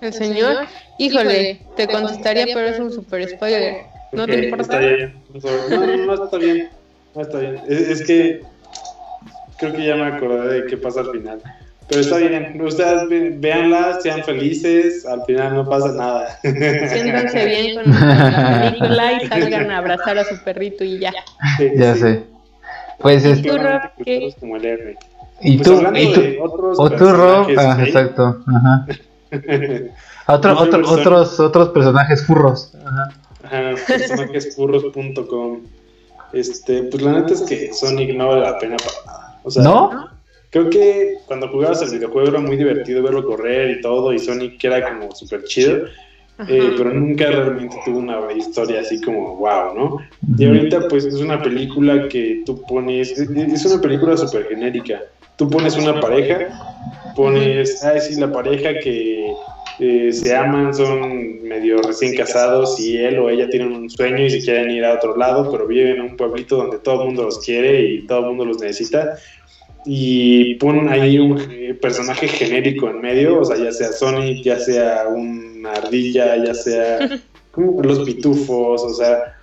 El señor, híjole, te contestaría, pero es un super spoiler. ¿No te importa? Está bien. No, no, no, está bien. No, está bien. Es, es que creo que ya me acordé de qué pasa al final. Pero está bien. Ustedes véanla, sean felices. Al final no pasa nada. [LAUGHS] Siéntanse bien con [LAUGHS] la película y salgan a abrazar a su perrito y ya. Ya sé. Pues es. tú, Rob, qué? culturos como el R. ¿Y Pues tú? ¿Y tú? otros ¿O tú, Rob? Ah, exacto. Ajá. [LAUGHS] Otro, otro, otros, otros personajes furros. Ajá. Ajá, personajesfurros.com. Este, pues la neta es que Sonic no vale la pena para nada. O sea, ¿No? creo que cuando jugabas el videojuego era muy divertido verlo correr y todo, y Sonic era como súper chido, eh, pero nunca realmente tuvo una historia así como wow, ¿no? Y ahorita pues es una película que tú pones, es- una película súper genérica. Tú pones una pareja, pones, ah, sí, la pareja que eh, se aman, son medio recién casados y él o ella tienen un sueño y se quieren ir a otro lado, pero viven en un pueblito donde todo el mundo los quiere y todo el mundo los necesita. Y ponen ahí un personaje genérico en medio, o sea, ya sea Sonic, ya sea una ardilla, ya sea [LAUGHS] como los pitufos, o sea,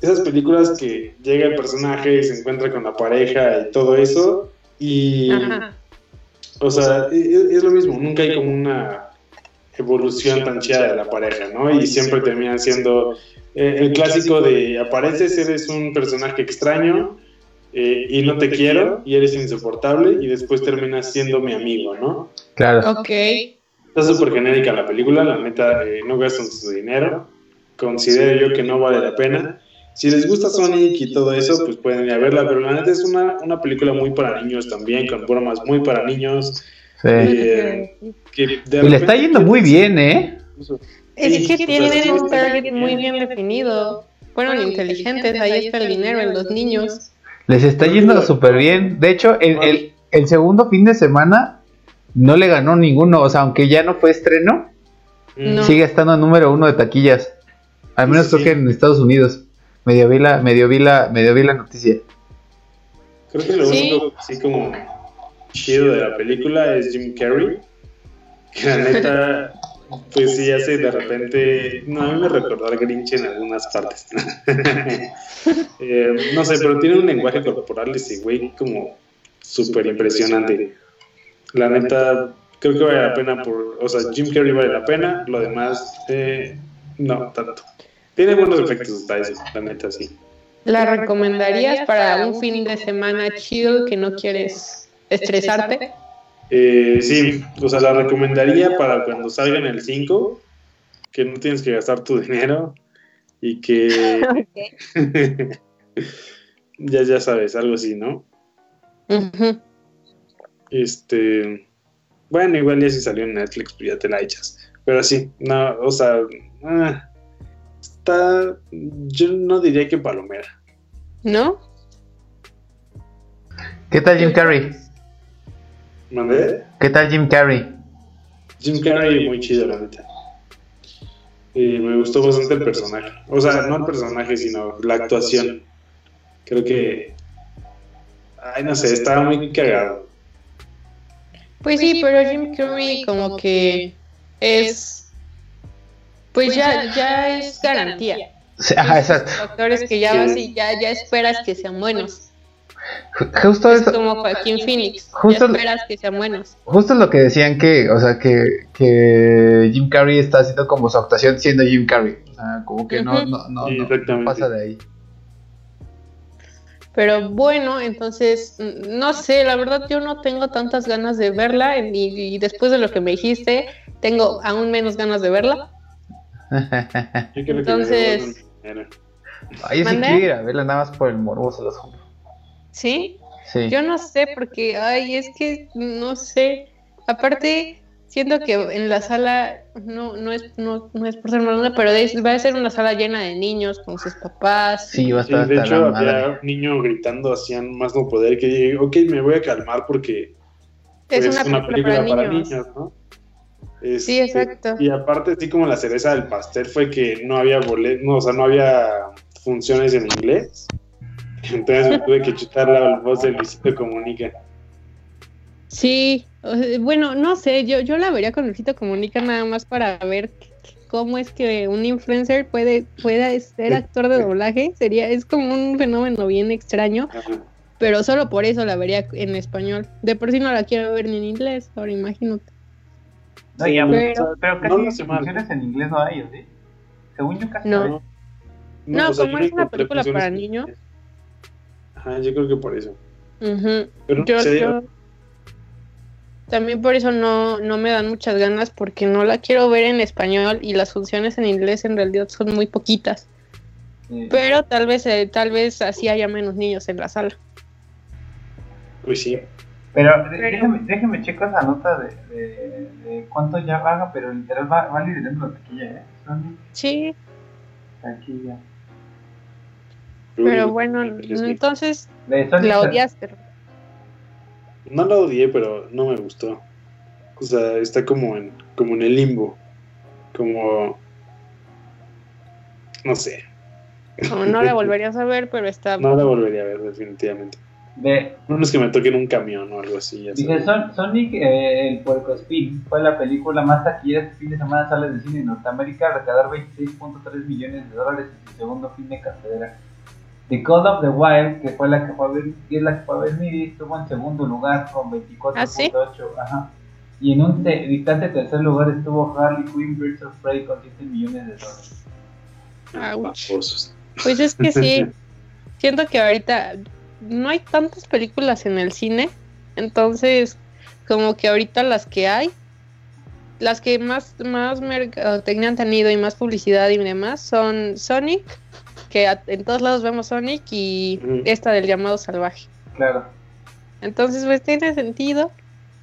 esas películas que llega el personaje y se encuentra con la pareja y todo eso, y, Ajá. o sea, e- e- es, lo mismo, nunca hay como una evolución tan chida de la pareja, ¿no? Y siempre terminan siendo eh, el clásico de apareces, eres un personaje extraño eh, y no te quiero y eres insoportable y después terminas siendo mi amigo, ¿no? Claro. Ok. Está súper genérica la película, la neta, eh, no gastan su dinero. Considero yo que no vale la pena. Si les gusta Sonic y todo eso, pues pueden ir a verla, pero la neta es una, una película muy para niños también, con bromas muy para niños. Sí. eh, que de Y le está repente- yendo muy bien, ¿eh? Es que Sí, tienen un target muy bien definido. Fueron inteligentes, ahí está el dinero en los niños. Les está yendo súper bien. De hecho, el, el, el segundo fin de semana no le ganó ninguno. O sea, aunque ya no fue estreno. No. sigue estando en número uno de taquillas. Al menos Sí, creo sí. que en Estados Unidos. Medio vi la, medio vi la, medio vi la noticia. Creo que lo Sí. único así como chido de la película es Jim Carrey. Que la neta, pues sí hace de repente. No, a mí me recordó al Grinch en algunas partes. [LAUGHS] Eh, no sé, pero tiene un lenguaje corporal ese güey como súper impresionante. La neta, creo que vale la pena por. O sea, Jim Carrey vale la pena, lo demás, eh, no tanto. Tiene buenos efectos eso, la neta, sí. ¿La recomendarías para un fin de semana chill que no quieres estresarte? Eh, sí, o sea, la recomendaría para cuando salga en el 5, que no tienes que gastar tu dinero y que [LAUGHS] [LAUGHS] ya, ya sabes, algo así, ¿no? Este, bueno, igual ya si salió en Netflix, pues ya te la echas. Pero sí, no, o sea, ah, está, yo no diría que palomera. ¿No? ¿Qué tal Jim Carrey? ¿Mandé? ¿Qué tal Jim Carrey? Jim Carrey muy chido, la neta. Y me gustó bastante el personaje. O sea, no el personaje, sino la actuación. Creo que. Ay, no sé, estaba muy cagado. Pues sí, pero Jim Carrey como que es... Pues ya, ya es garantía. Ajá, exacto. Actores que ya vas y ya, ya esperas que sean buenos. Ju- Justo Es eso, como Joaquín Phoenix. Justo- Ya esperas que sean buenos. justo lo que decían que, o sea, que, que Jim Carrey está haciendo como su actuación siendo Jim Carrey. O sea, como que no, no, no, Sí, no, exactamente. no pasa de ahí. Pero bueno, entonces, no sé, la verdad yo no tengo tantas ganas de verla y, y después de lo que me dijiste, tengo aún menos ganas de verla. Yo creo que me Entonces-. Ay, yo sí quiero ir a verla nada más por el morbo, se los juro. ¿Sí? Sí. Yo no sé porque, ay, es que no sé. Aparte, siento que en la sala, no, no, es, no, no es por ser mala, onda, pero es- va a ser una sala llena de niños con sus papás. Sí, va a Sí, estar de hecho, había un niño gritando hacían más no poder que dije, ok, me voy a calmar porque es pues, una película, para, niños. ¿no? Sí, Este, exacto. Y aparte, así como la cereza del pastel fue que no había bolet, no, o sea, no había funciones en inglés. Entonces me tuve que chutar la voz de Luisito Comunica. Sí, bueno, no sé, yo, yo la vería con Luisito Comunica nada más para ver cómo es que un influencer puede, pueda ser actor de doblaje. Sería, es como un fenómeno bien extraño, Ajá. pero solo por eso la vería en español. De por sí no la quiero ver ni en inglés, ahora imagínate. No, ya, Pero- pero no casi mal. funciones en inglés no hay, ¿o sí? Según yo casi No. hay. No, o sea, como es una película para niños. Ajá, yo creo que por eso. Ujú. Pero Yo, se- yo- también por eso no, no me dan muchas ganas porque no la quiero ver en español y las funciones en inglés en realidad son muy poquitas. Pero tal vez, eh, tal vez así haya menos niños en la sala. Pues sí. Pero, Pero- déjeme, déjeme checo esa nota de, de, de cuánto ya baja, pero literal va, va liderando la taquilla, ¿eh? Son Sí, taquilla. Pero bueno, entonces la odiaste. No la odié, pero no me gustó. O sea, está como en, como en el limbo. Como. No sé. Como no la [LAUGHS] volverías a ver, pero está. No la volvería a ver, definitivamente. De, No es que me toquen un camión o algo así. Son- Sonic, eh, el Puerco Spin, fue la película más taquillera este fin de semana en salas de cine en Norteamérica, a recaudar 26.3 millones de dólares en su segundo fin de cartelera. The Call of the Wild, que fue la que fue a ver, que es la que fue a ver Miri, estuvo en segundo lugar con 24.8, ajá. Y en un te- distante tercer lugar estuvo Harley Quinn Birds of Prey con 7 millones de dólares. Ouch. Pues es que sí. [LAUGHS] Siento que ahorita no hay tantas películas en el cine. Entonces, como que ahorita las que hay, las que más, más mercadotecnia han tenido y más publicidad y demás son Sonic, que a- en todos lados vemos Sonic, y Ujú. esta del llamado salvaje. Claro. Entonces, pues tiene sentido.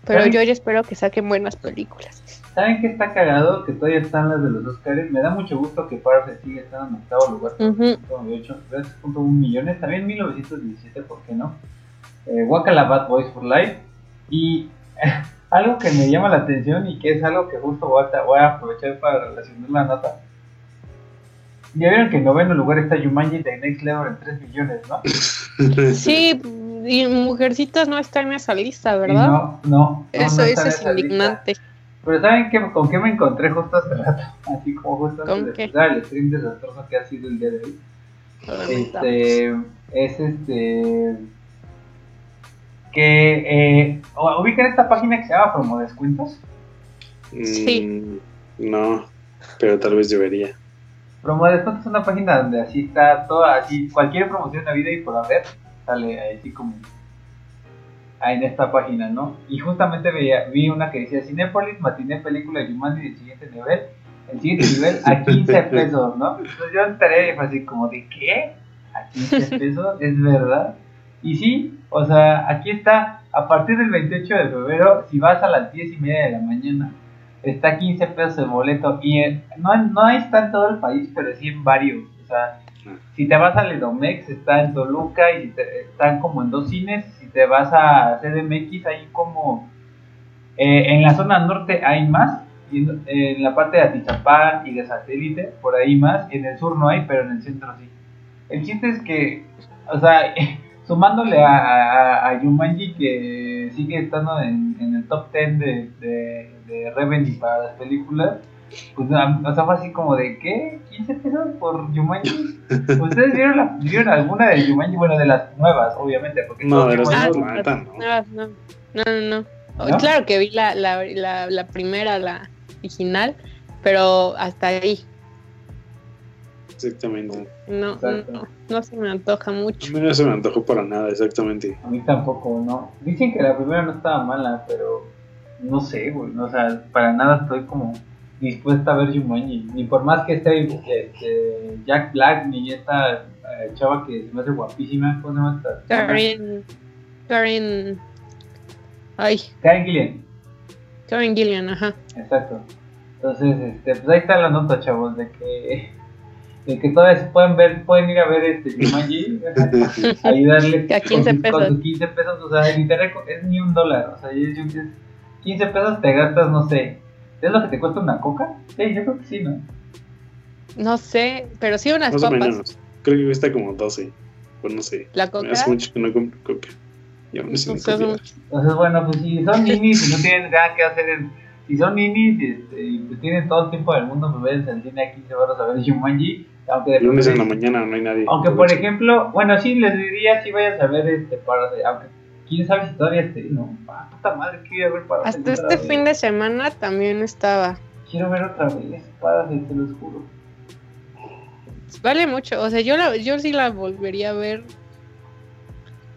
Pero ¿Saben? yo ya espero que saquen buenas películas. ¿Saben qué está cagado? Que todavía están las de los Oscars. Me da mucho gusto que Parasite sigue estando en octavo lugar. Ujú. con 3.1 millones, también 1917, ¿por qué no? Eh, Wakala Bad Boys for Life. Y [LAUGHS] algo que me llama la atención y que es algo que justo voy a, voy a aprovechar para relacionar la nota. Ya vieron que en noveno lugar está Yumanji The Next Level en 3 millones, ¿no? [LAUGHS] Sí, y Mujercitas no está en esa lista, ¿verdad? No, no. no, eso no eso está en es esa lista. indignante. Pero ¿saben qué, con qué me encontré justo hace rato? [LAUGHS] Así como justo ¿Con antes de qué? empezar el stream desastroso que ha sido el día de hoy. Este, es este. Que eh, ubican esta página que se llama Promo Descuentos. Sí. Mm, No, pero tal vez debería. Promo Descuentos es una página donde así está toda, así cualquier promoción de vida y por haber sale así como en esta página, ¿no? Y justamente veía, vi una que decía Cinepolis, matiné película Jumanji del siguiente nivel, el siguiente nivel a 15 [LAUGHS] pesos, ¿no? Entonces yo entré y fue así como de ¿qué? ¿A 15 pesos? ¿Es verdad? Y sí, o sea, aquí está, a partir del 28 de febrero, si vas a las 10 y media de la mañana, está a 15 pesos el boleto. Y en- no, no está en todo el país, pero sí en varios. O sea, si te vas a Ledomex, está en Toluca y te- están como en dos cines. Si te vas a CDMX, hay como. eh, en la zona norte hay más. y en, en la parte de Atizapán y de Satélite, por ahí más. En el sur no hay, pero en el centro sí. El chiste es que, o sea, [LAUGHS] sumándole a, a, a Yumanji que sigue estando en, en el top 10 de, de, de revenue para las películas, pues o sea, fue así como de ¿qué? ¿15 pesos por Yumanji? [LAUGHS] ¿Ustedes vieron, la, vieron alguna de Yumanji? Bueno, de las nuevas, obviamente, porque No, de las Jumanji- nuevas. Mata, ¿no? No, no, no, no, no. ¿No? Claro que vi la, la, la, la primera, la original, pero hasta ahí. Exactamente. No, no, no se me antoja A mucho. mí no se me antojó para nada, exactamente. A mí tampoco, ¿no? Dicen que la primera no estaba mala, pero no sé, güey. O sea, para nada estoy como dispuesta a ver Jumanji. Ni por más que esté este, Jack Black, ni esta eh, chava que se me hace guapísima. ¿Cómo se llama esta? Karen. Karen. Ay, Karen Gillian. Karen Gillian, ajá. Exacto. Entonces, este, pues ahí está la nota, chavos, de que, de que todavía pueden ver, pueden ir a ver este [LAUGHS] Jumanji, ayudarle Que a 15 con, sus- pesos. con sus 15 pesos, o sea, literal es ni un dólar, o sea, yo- yo- yo- 15 pesos te gastas, no sé, ¿es lo que te cuesta una coca? Sí, yo creo que sí, ¿no? No sé, pero sí unas Más o papas. menos. Creo que cuesta como 12. Pues no sé. La Me coca. hace mucho que no compro coca. Y aún así no me sé, conviene. mucho. Entonces, bueno, pues si son ninis y no tienen nada que hacer, en- si son ninis este, y pues tienen todo el tiempo del mundo, pues vayan al cine a 15 baros a ver Jumanji, aunque de lunes en la mañana no hay nadie. Aunque por ejemplo, bueno, sí les diría si vayas a ver este para de, aunque quién sabe si todavía esté, no, ah, puta madre, quiero ver para Hasta este fin de semana también estaba. Quiero ver otra vez, párate, te los juro. Vale mucho, o sea, yo la, yo sí la volvería a ver.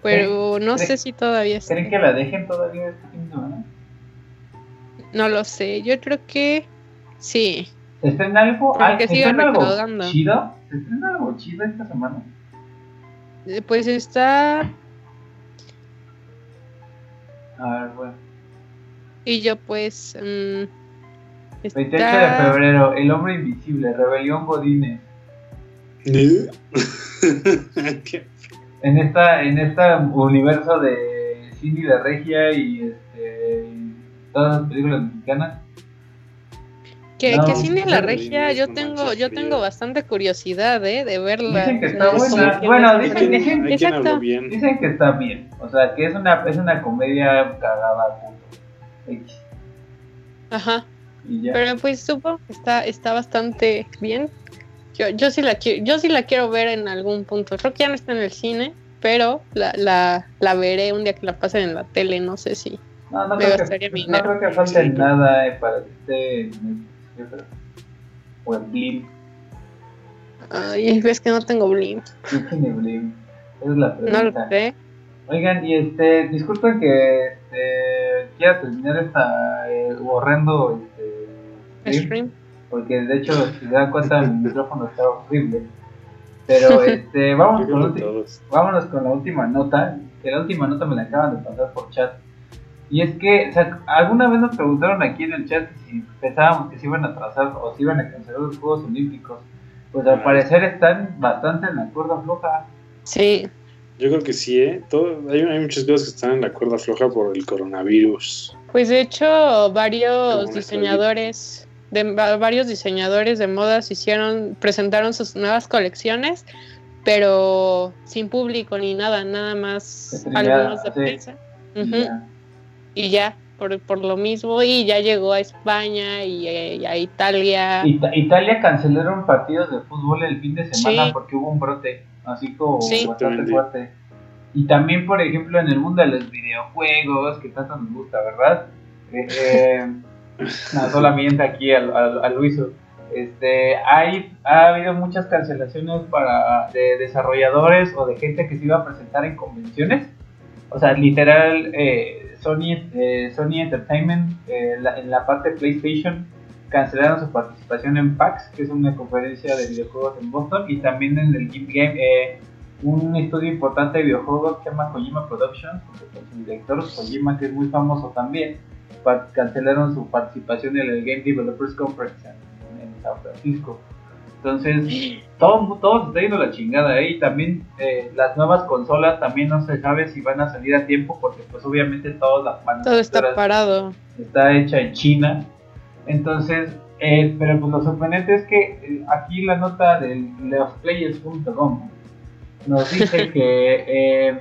Pero no ¿Creen- sé si todavía está. ¿Creen que la dejen todavía este fin de semana? No lo sé, yo creo que sí. ¿Se estrena algo? Porque Ay, ¿Se sigan estrena algo recaudando. chido? ¿Se estrena algo chido esta semana? Eh, Pues está. A ver, bueno. Y yo, pues. mm, 28 de está- febrero, El Hombre Invisible, Rebelión Godines. ¿Eh? ¿Qué? [LAUGHS] En esta, en este universo de Cindy de Regia y este, todas las películas mexicanas. Que, No, que Cine La Regia, yo tengo, yo frío. tengo bastante curiosidad, ¿eh? De verla. Dicen que O está sea, buena. Bueno, me- Hay dicen- quien, dicen- hay quien Exacto. Dicen que está bien, o sea, que es una, es una comedia cagada, punto. X. Ajá. Pero pues supongo que está, está bastante bien. Yo, yo sí la quiero, yo sí la quiero ver en algún punto. Creo que ya no está en el cine, pero la, la, la veré un día que la pasen en la tele, no sé si. No, no, creo que, no creo que falte Sí. nada eh, para que esté en creo. O en Blim. Ay, ves que no tengo Blim. ¿Quién tiene Blim? Esa es la [LAUGHS] No pregunta. lo sé. Oigan, y este, disculpen que este, quiera terminar esta eh, horrendo este, stream, porque de hecho, si se dan cuenta, mi micrófono está horrible. Pero [LAUGHS] este, vamos Creo con, vámonos con la última nota, que la última nota me la acaban de pasar por chat. Y es que, o sea, alguna vez nos preguntaron aquí en el chat si pensábamos que se iban a atrasar o se iban a cancelar los Juegos Olímpicos. Pues al Ah. parecer están bastante en la cuerda floja. Sí. Yo creo que sí, ¿eh? Todo, hay, hay muchas cosas que están en la cuerda floja por el coronavirus. Pues de hecho, varios diseñadores de va- varios diseñadores de modas hicieron, presentaron sus nuevas colecciones, pero sin público ni nada, nada más algunos de sí. prensa. Ujú. Y ya, por, por lo mismo, y ya llegó a España y, a- y a Italia. Ita- Italia cancelaron partidos de fútbol el fin de semana Sí. porque hubo un brote, así como Sí. bastante fuerte. Y también, por ejemplo, en el mundo de los videojuegos, que tanto nos gusta, ¿verdad? Eh, eh, [LAUGHS] no, solamente aquí al, al, al Luiso. Este, hay, ha habido muchas cancelaciones para de desarrolladores o de gente que se iba a presentar en convenciones. O sea, literal, eh, Sony, eh, Sony Entertainment, eh, en la parte de PlayStation, cancelaron su participación en PAX, que es una conferencia de videojuegos en Boston, y también en el Game Game, eh, un estudio importante de videojuegos que se llama Kojima Productions, con su director Kojima, que es muy famoso también, cancelaron su participación en el Game Developers Conference en, en San Francisco. Entonces, todo, todo se está yendo la chingada ¿eh? y también eh, las nuevas consolas también no se sabe si van a salir a tiempo porque pues obviamente todas las Todo está parado. está hecha en China Entonces, eh, pero pues lo sorprendente es que eh, aquí la nota de losplayers.com nos dice [LAUGHS] que eh,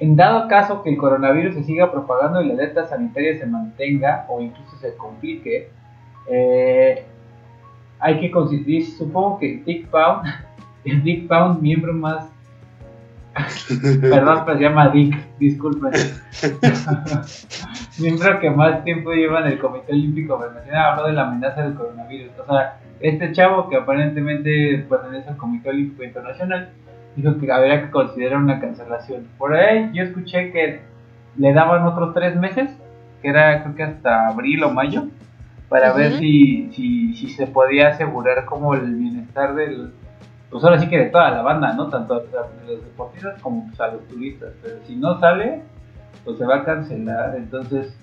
en dado caso que el coronavirus se siga propagando y la alerta sanitaria se mantenga o incluso se complique, eh, hay que considerar, supongo que Dick Pound, el [LAUGHS] Dick Pound, miembro más [LAUGHS] Perdón, pero se llama Dick, disculpen. [LAUGHS] Miembro que más tiempo lleva en el Comité Olímpico Internacional habló de la amenaza del coronavirus. O sea, este chavo que aparentemente pertenece al Comité Olímpico Internacional dijo que habría que considerar una cancelación. Por ahí yo escuché que le daban otros tres meses, que era creo que hasta abril o mayo, para ver si, si, si se podía asegurar como el bienestar del, pues ahora sí que de toda la banda, ¿no? Tanto a los deportistas como pues, a los turistas. Pero si no sale, pues se va a cancelar. Entonces,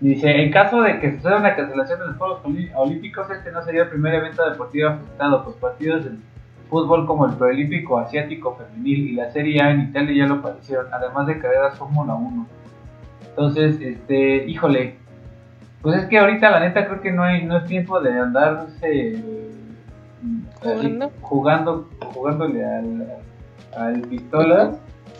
dice, en caso de que suceda una cancelación de los Juegos Olímpicos, este no sería el primer evento deportivo afectado, pues partidos del fútbol como el Proolímpico Asiático Femenil y la Serie A en Italia ya lo padecieron, además de carreras Fórmula 1. Entonces, este, híjole, pues es que ahorita la neta creo que no hay, no es tiempo de andarse así, ¿Jugando? jugando, jugándole al, al pistola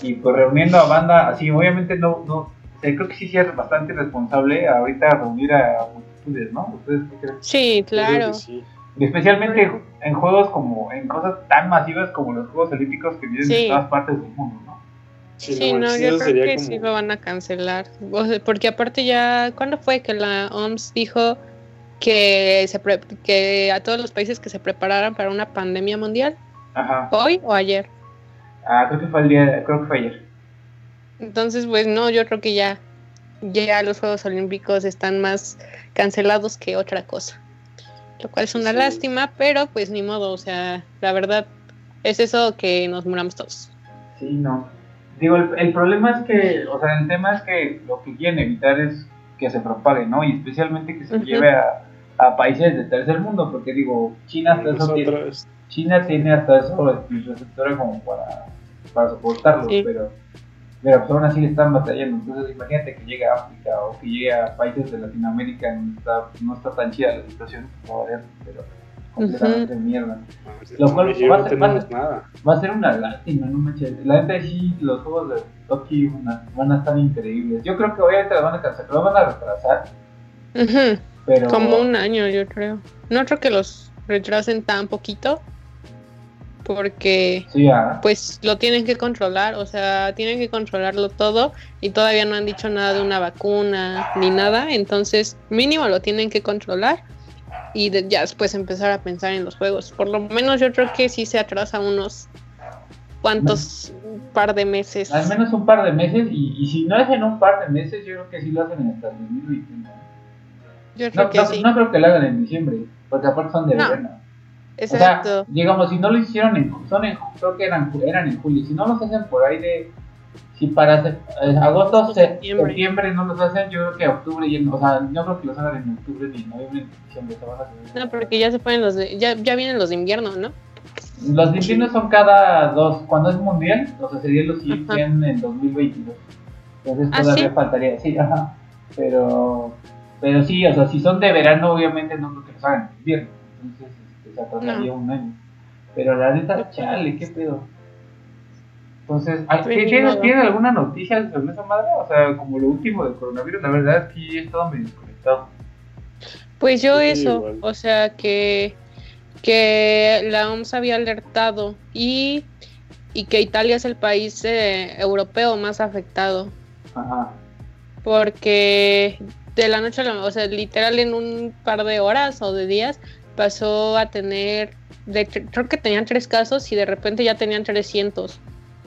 y pues reuniendo a banda, así obviamente no, no, o sea, creo que sí, sí es bastante responsable ahorita reunir a multitudes, ¿no? ¿Ustedes qué creen? Sí, claro. sí. Y especialmente en juegos como, en cosas tan masivas como los Juegos Olímpicos que vienen de Sí. todas partes del mundo, Sí, no, yo creo que como- sí lo van a cancelar. Porque aparte ya, ¿cuándo fue que la OMS dijo que, se pre- que a todos los países que se prepararan para una pandemia mundial? Ajá. ¿Hoy o ayer? Ah, creo que fue el día, creo que fue ayer. Entonces, pues no, yo creo que ya, ya los Juegos Olímpicos están más cancelados que otra cosa. Lo cual es una Sí. lástima, pero pues ni modo, o sea, la verdad es eso que nos muramos todos. Sí, no. Digo, el, el problema es que, o sea, el tema es que lo que quieren evitar es que se propague, ¿no? Y especialmente que se Ujú. lleve a, a países del tercer mundo, porque digo, China hasta eso tiene, China tiene hasta eso receptora como para, para soportarlo, Sí. pero, pero pues aún así le están batallando. Entonces imagínate que llegue a África o que llegue a países de Latinoamérica donde está, no está tan chida la situación, pues, va a valer, pero completamente mierda. Lo cual va a no ser- va nada. Va a ser una lástima, no manches. La neta sí, los juegos de Tokio van a, estar increíbles. Yo creo que obviamente los van a cancelar, los van a retrasar, Ujú, pero... Como un año, yo creo. No creo que los retrasen tan poquito, porque Sí, ah, pues lo tienen que controlar, o sea, tienen que controlarlo todo y todavía no han dicho nada de una vacuna ni nada, entonces mínimo lo tienen que controlar y de- ya después empezar a pensar en los juegos. Por lo menos yo creo que sí se atrasa unos cuantos par de meses. al menos un par de meses, y, y si no es en un par de meses, yo creo que sí lo hacen hasta el 2021. Yo creo No, que no, sí. no creo que lo hagan en diciembre, porque aparte son de No. verano. Exacto. O sea, digamos, si no lo hicieron en, son en, creo que eran, eran en julio, si no los hacen por ahí de, si para se- eh, agosto, se- Septiembre. septiembre no los hacen, yo creo que octubre, y en- o sea, no creo que los hagan en octubre, ni en noviembre, ni diciembre, se van a hacer. no, porque ya se ponen los de, ya, ya vienen los de invierno, ¿no? Los de invierno son cada dos, cuando es mundial, o sea, sería los siguientes en 2022. Entonces ¿Ah, todavía sí? faltaría, sí, ajá. Pero, pero sí, o sea, si son de verano, obviamente no creo que los hagan en invierno. Entonces este, se atrasaría un año. Pero la neta, chale, qué pedo. Entonces, ¿hay- Pues ni ¿tienes. ¿tienes alguna noticia sobre esa madre? O sea, como lo último del coronavirus, la verdad es que he estado medio desconectado. Pues yo Sí, eso, igual. o sea que, que la OMS había alertado y, y que Italia es el país eh, europeo más afectado, Ajá. porque de la noche a la o sea, literal en un par de horas o de días pasó a tener, de, creo que tenían tres casos y de repente ya tenían 300.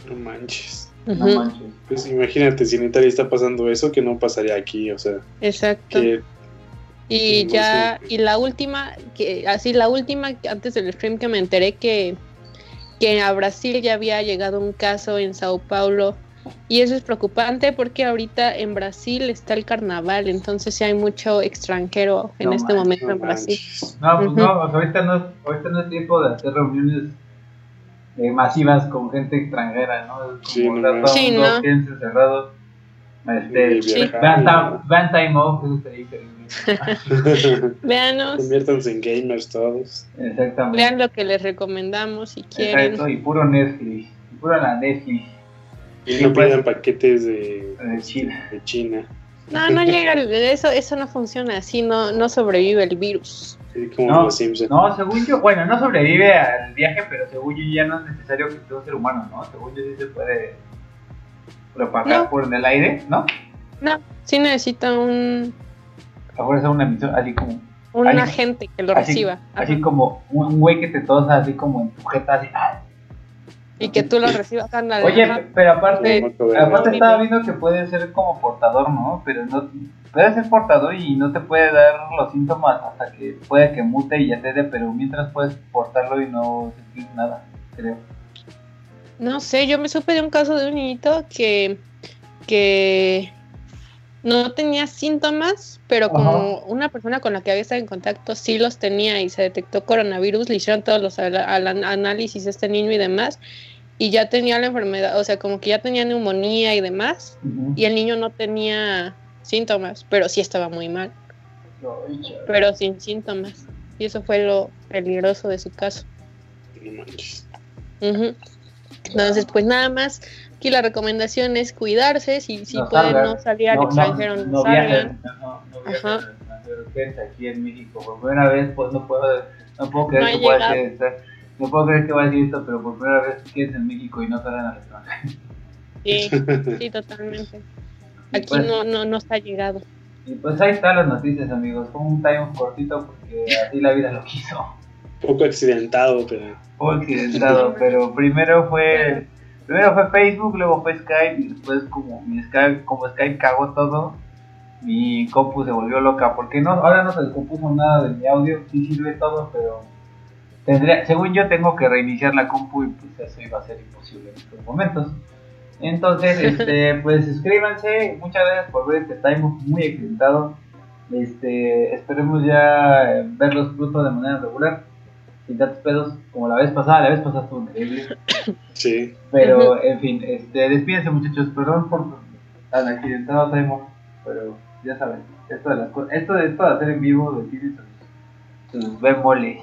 No manches. No manches. Pues imagínate, si en Italia está pasando eso, que no pasaría aquí, o sea, Exacto. que Y No ya, sé. y la última, que así la última, antes del stream que me enteré que, que a Brasil ya había llegado un caso en Sao Paulo. Y eso es preocupante porque ahorita en Brasil está el carnaval, entonces sí hay mucho extranjero en No este manches, momento no en Brasil. manches. No, pues Ujú. no, pues ahorita no, ahorita no es tiempo de hacer reuniones eh, masivas con gente extranjera, ¿no? Como Sí, no. Sí, no. encerrados. Este, Sí. vean, Time- vean Time Off, eso estaría increíble. [LAUGHS] Véanos, Conviértanse en gamers todos. Exactamente. vean lo que les recomendamos si quieren. Exacto, y puro Netflix. Y puro la Netflix Y Sí, no pues. pidan paquetes de, de Chile. de China. No, no llega, eso, eso no funciona así, no, no sobrevive el virus. Como No, los Simpsons. No, según yo, bueno, no sobrevive al viaje, pero según yo ya no es necesario que sea un ser humano, ¿no? Según yo sí se puede propagar No. por en el aire, ¿no? No, sí necesita un, A fuerza una emisión, así como, un agente que lo así, reciba. así Ajá. como un güey que te tosa así como en tu jeta, así. ¡ah! Y que tú lo recibas. ándale, Oye, pero aparte, aparte estaba viendo que puede ser como portador, ¿no? Pero no puede ser portador y no te puede dar los síntomas hasta que puede que mute y ya te dé, pero mientras puedes portarlo y no sentir nada, creo. No sé, yo me supe de un caso de un niñito que, que no tenía síntomas, pero como una persona con la que había estado en contacto sí los tenía y se detectó coronavirus, le hicieron todos los análisis a este niño y demás, y ya tenía la enfermedad, o sea, como que ya tenía neumonía y demás, y el niño no tenía síntomas, pero sí estaba muy mal, pero sin síntomas. Y eso fue lo peligroso de su caso. Manches. Ujú. Entonces, pues nada más, aquí la recomendación es cuidarse, si, si No pueden salgan. no salir al No, extranjero, no, no salgan. viajen, no, no viajen Ajá. aquí en México. Por primera vez, pues no puedo, no puedo creer que voy a llegado. decir esto, no puedo creer que voy a decir esto, pero por primera vez quédense en México y no salgan al extranjero. Sí, [LAUGHS] sí, totalmente. Aquí pues- no, no nos ha llegado. Y pues ahí están las noticias, amigos. Fue un time cortito porque así la vida lo quiso. Poco accidentado, pero. Fue accidentado, [LAUGHS] pero primero fue primero fue Facebook, luego fue Skype y después como mi Skype, como Skype cagó todo, mi compu se volvió loca. Porque no, ahora no se descompuso nada de mi audio, sí sirve todo, pero tendría, según yo tengo que reiniciar la compu y pues eso iba a ser imposible en estos momentos. Entonces, [LAUGHS] este, pues suscríbanse, muchas gracias por ver este time muy accidentado. Este, esperemos ya eh, verlos pronto de manera regular, sin tantos pedos como la vez pasada, la vez pasada estuvo increíble. [COUGHS] Sí. Pero, en fin, este, despídense muchachos, perdón por tan accidentado Time, pero ya saben, esto de las esto de esto de hacer en vivo tiene sus, sus bemoles.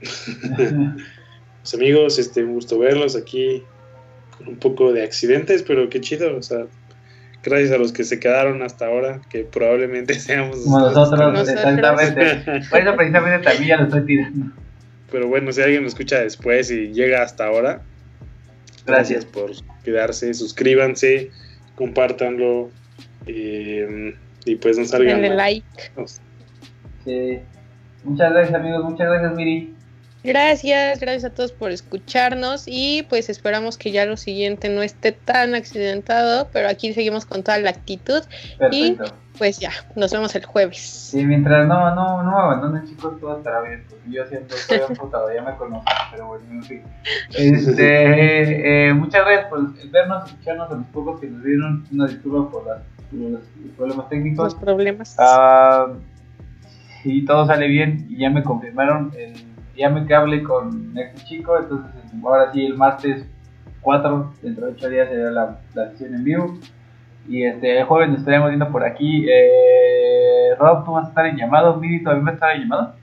[LAUGHS] Pues amigos, este, un gusto verlos aquí. Un poco de accidentes, pero qué chido. O sea, gracias a los que se quedaron hasta ahora, que probablemente [LAUGHS] seamos. Como nosotros, [LAUGHS] Nosotros. exactamente. Por eso precisamente también ya lo estoy tirando. Pero bueno, si alguien lo escucha después y llega hasta ahora, Gracias. por quedarse. Suscríbanse, compártanlo. eh, y pues no salgan. Denle like. Sí. Muchas gracias amigos, muchas gracias Miri. Gracias, gracias a todos por escucharnos y pues esperamos que ya lo siguiente no esté tan accidentado, pero aquí seguimos con toda la actitud. Perfecto. Pues ya, nos vemos el jueves. Sí, mientras no, no, no me abandonen chicos, todo estará bien, porque yo siempre estoy amputado, ya me conocen, pero bueno, en fin. Este, eh, muchas gracias por vernos, escucharnos a los pocos que nos vieron, una disculpa por, las- los problemas Los técnicos. problemas. Ah, si todo sale bien y ya me confirmaron, el, ya me que hablé con este chico, entonces ahora sí el martes 4, dentro de 8 días será la, la sesión en vivo. Y este el jueves nos estaremos viendo por aquí. Eh, Rob, tú vas a estar en llamado, Miri, ¿todavía vas a estar en llamado?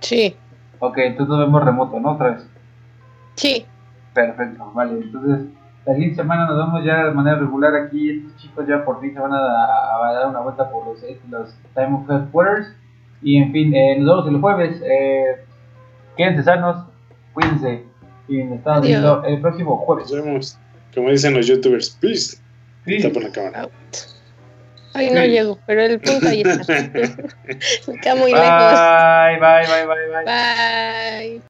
Sí, Ok, entonces nos vemos remoto, ¿no? Otra vez. sí. Perfecto, vale. Entonces, la siguiente semana nos vemos ya de manera regular aquí. Estos chicos ya por fin se van a, a dar una vuelta por los, los Time of Headquarters. Y en fin, eh, nos vemos el jueves. Eh, quédense sanos, cuídense. Y nos estamos Adiós. viendo el próximo jueves. Nos vemos. Como dicen los youtubers, peace. Peace. Está por la cámara. Ay, no Sí. llego, pero el punto ahí está. Me [LAUGHS] [LAUGHS] queda muy lejos. Bye, bye, bye, bye, bye. Bye.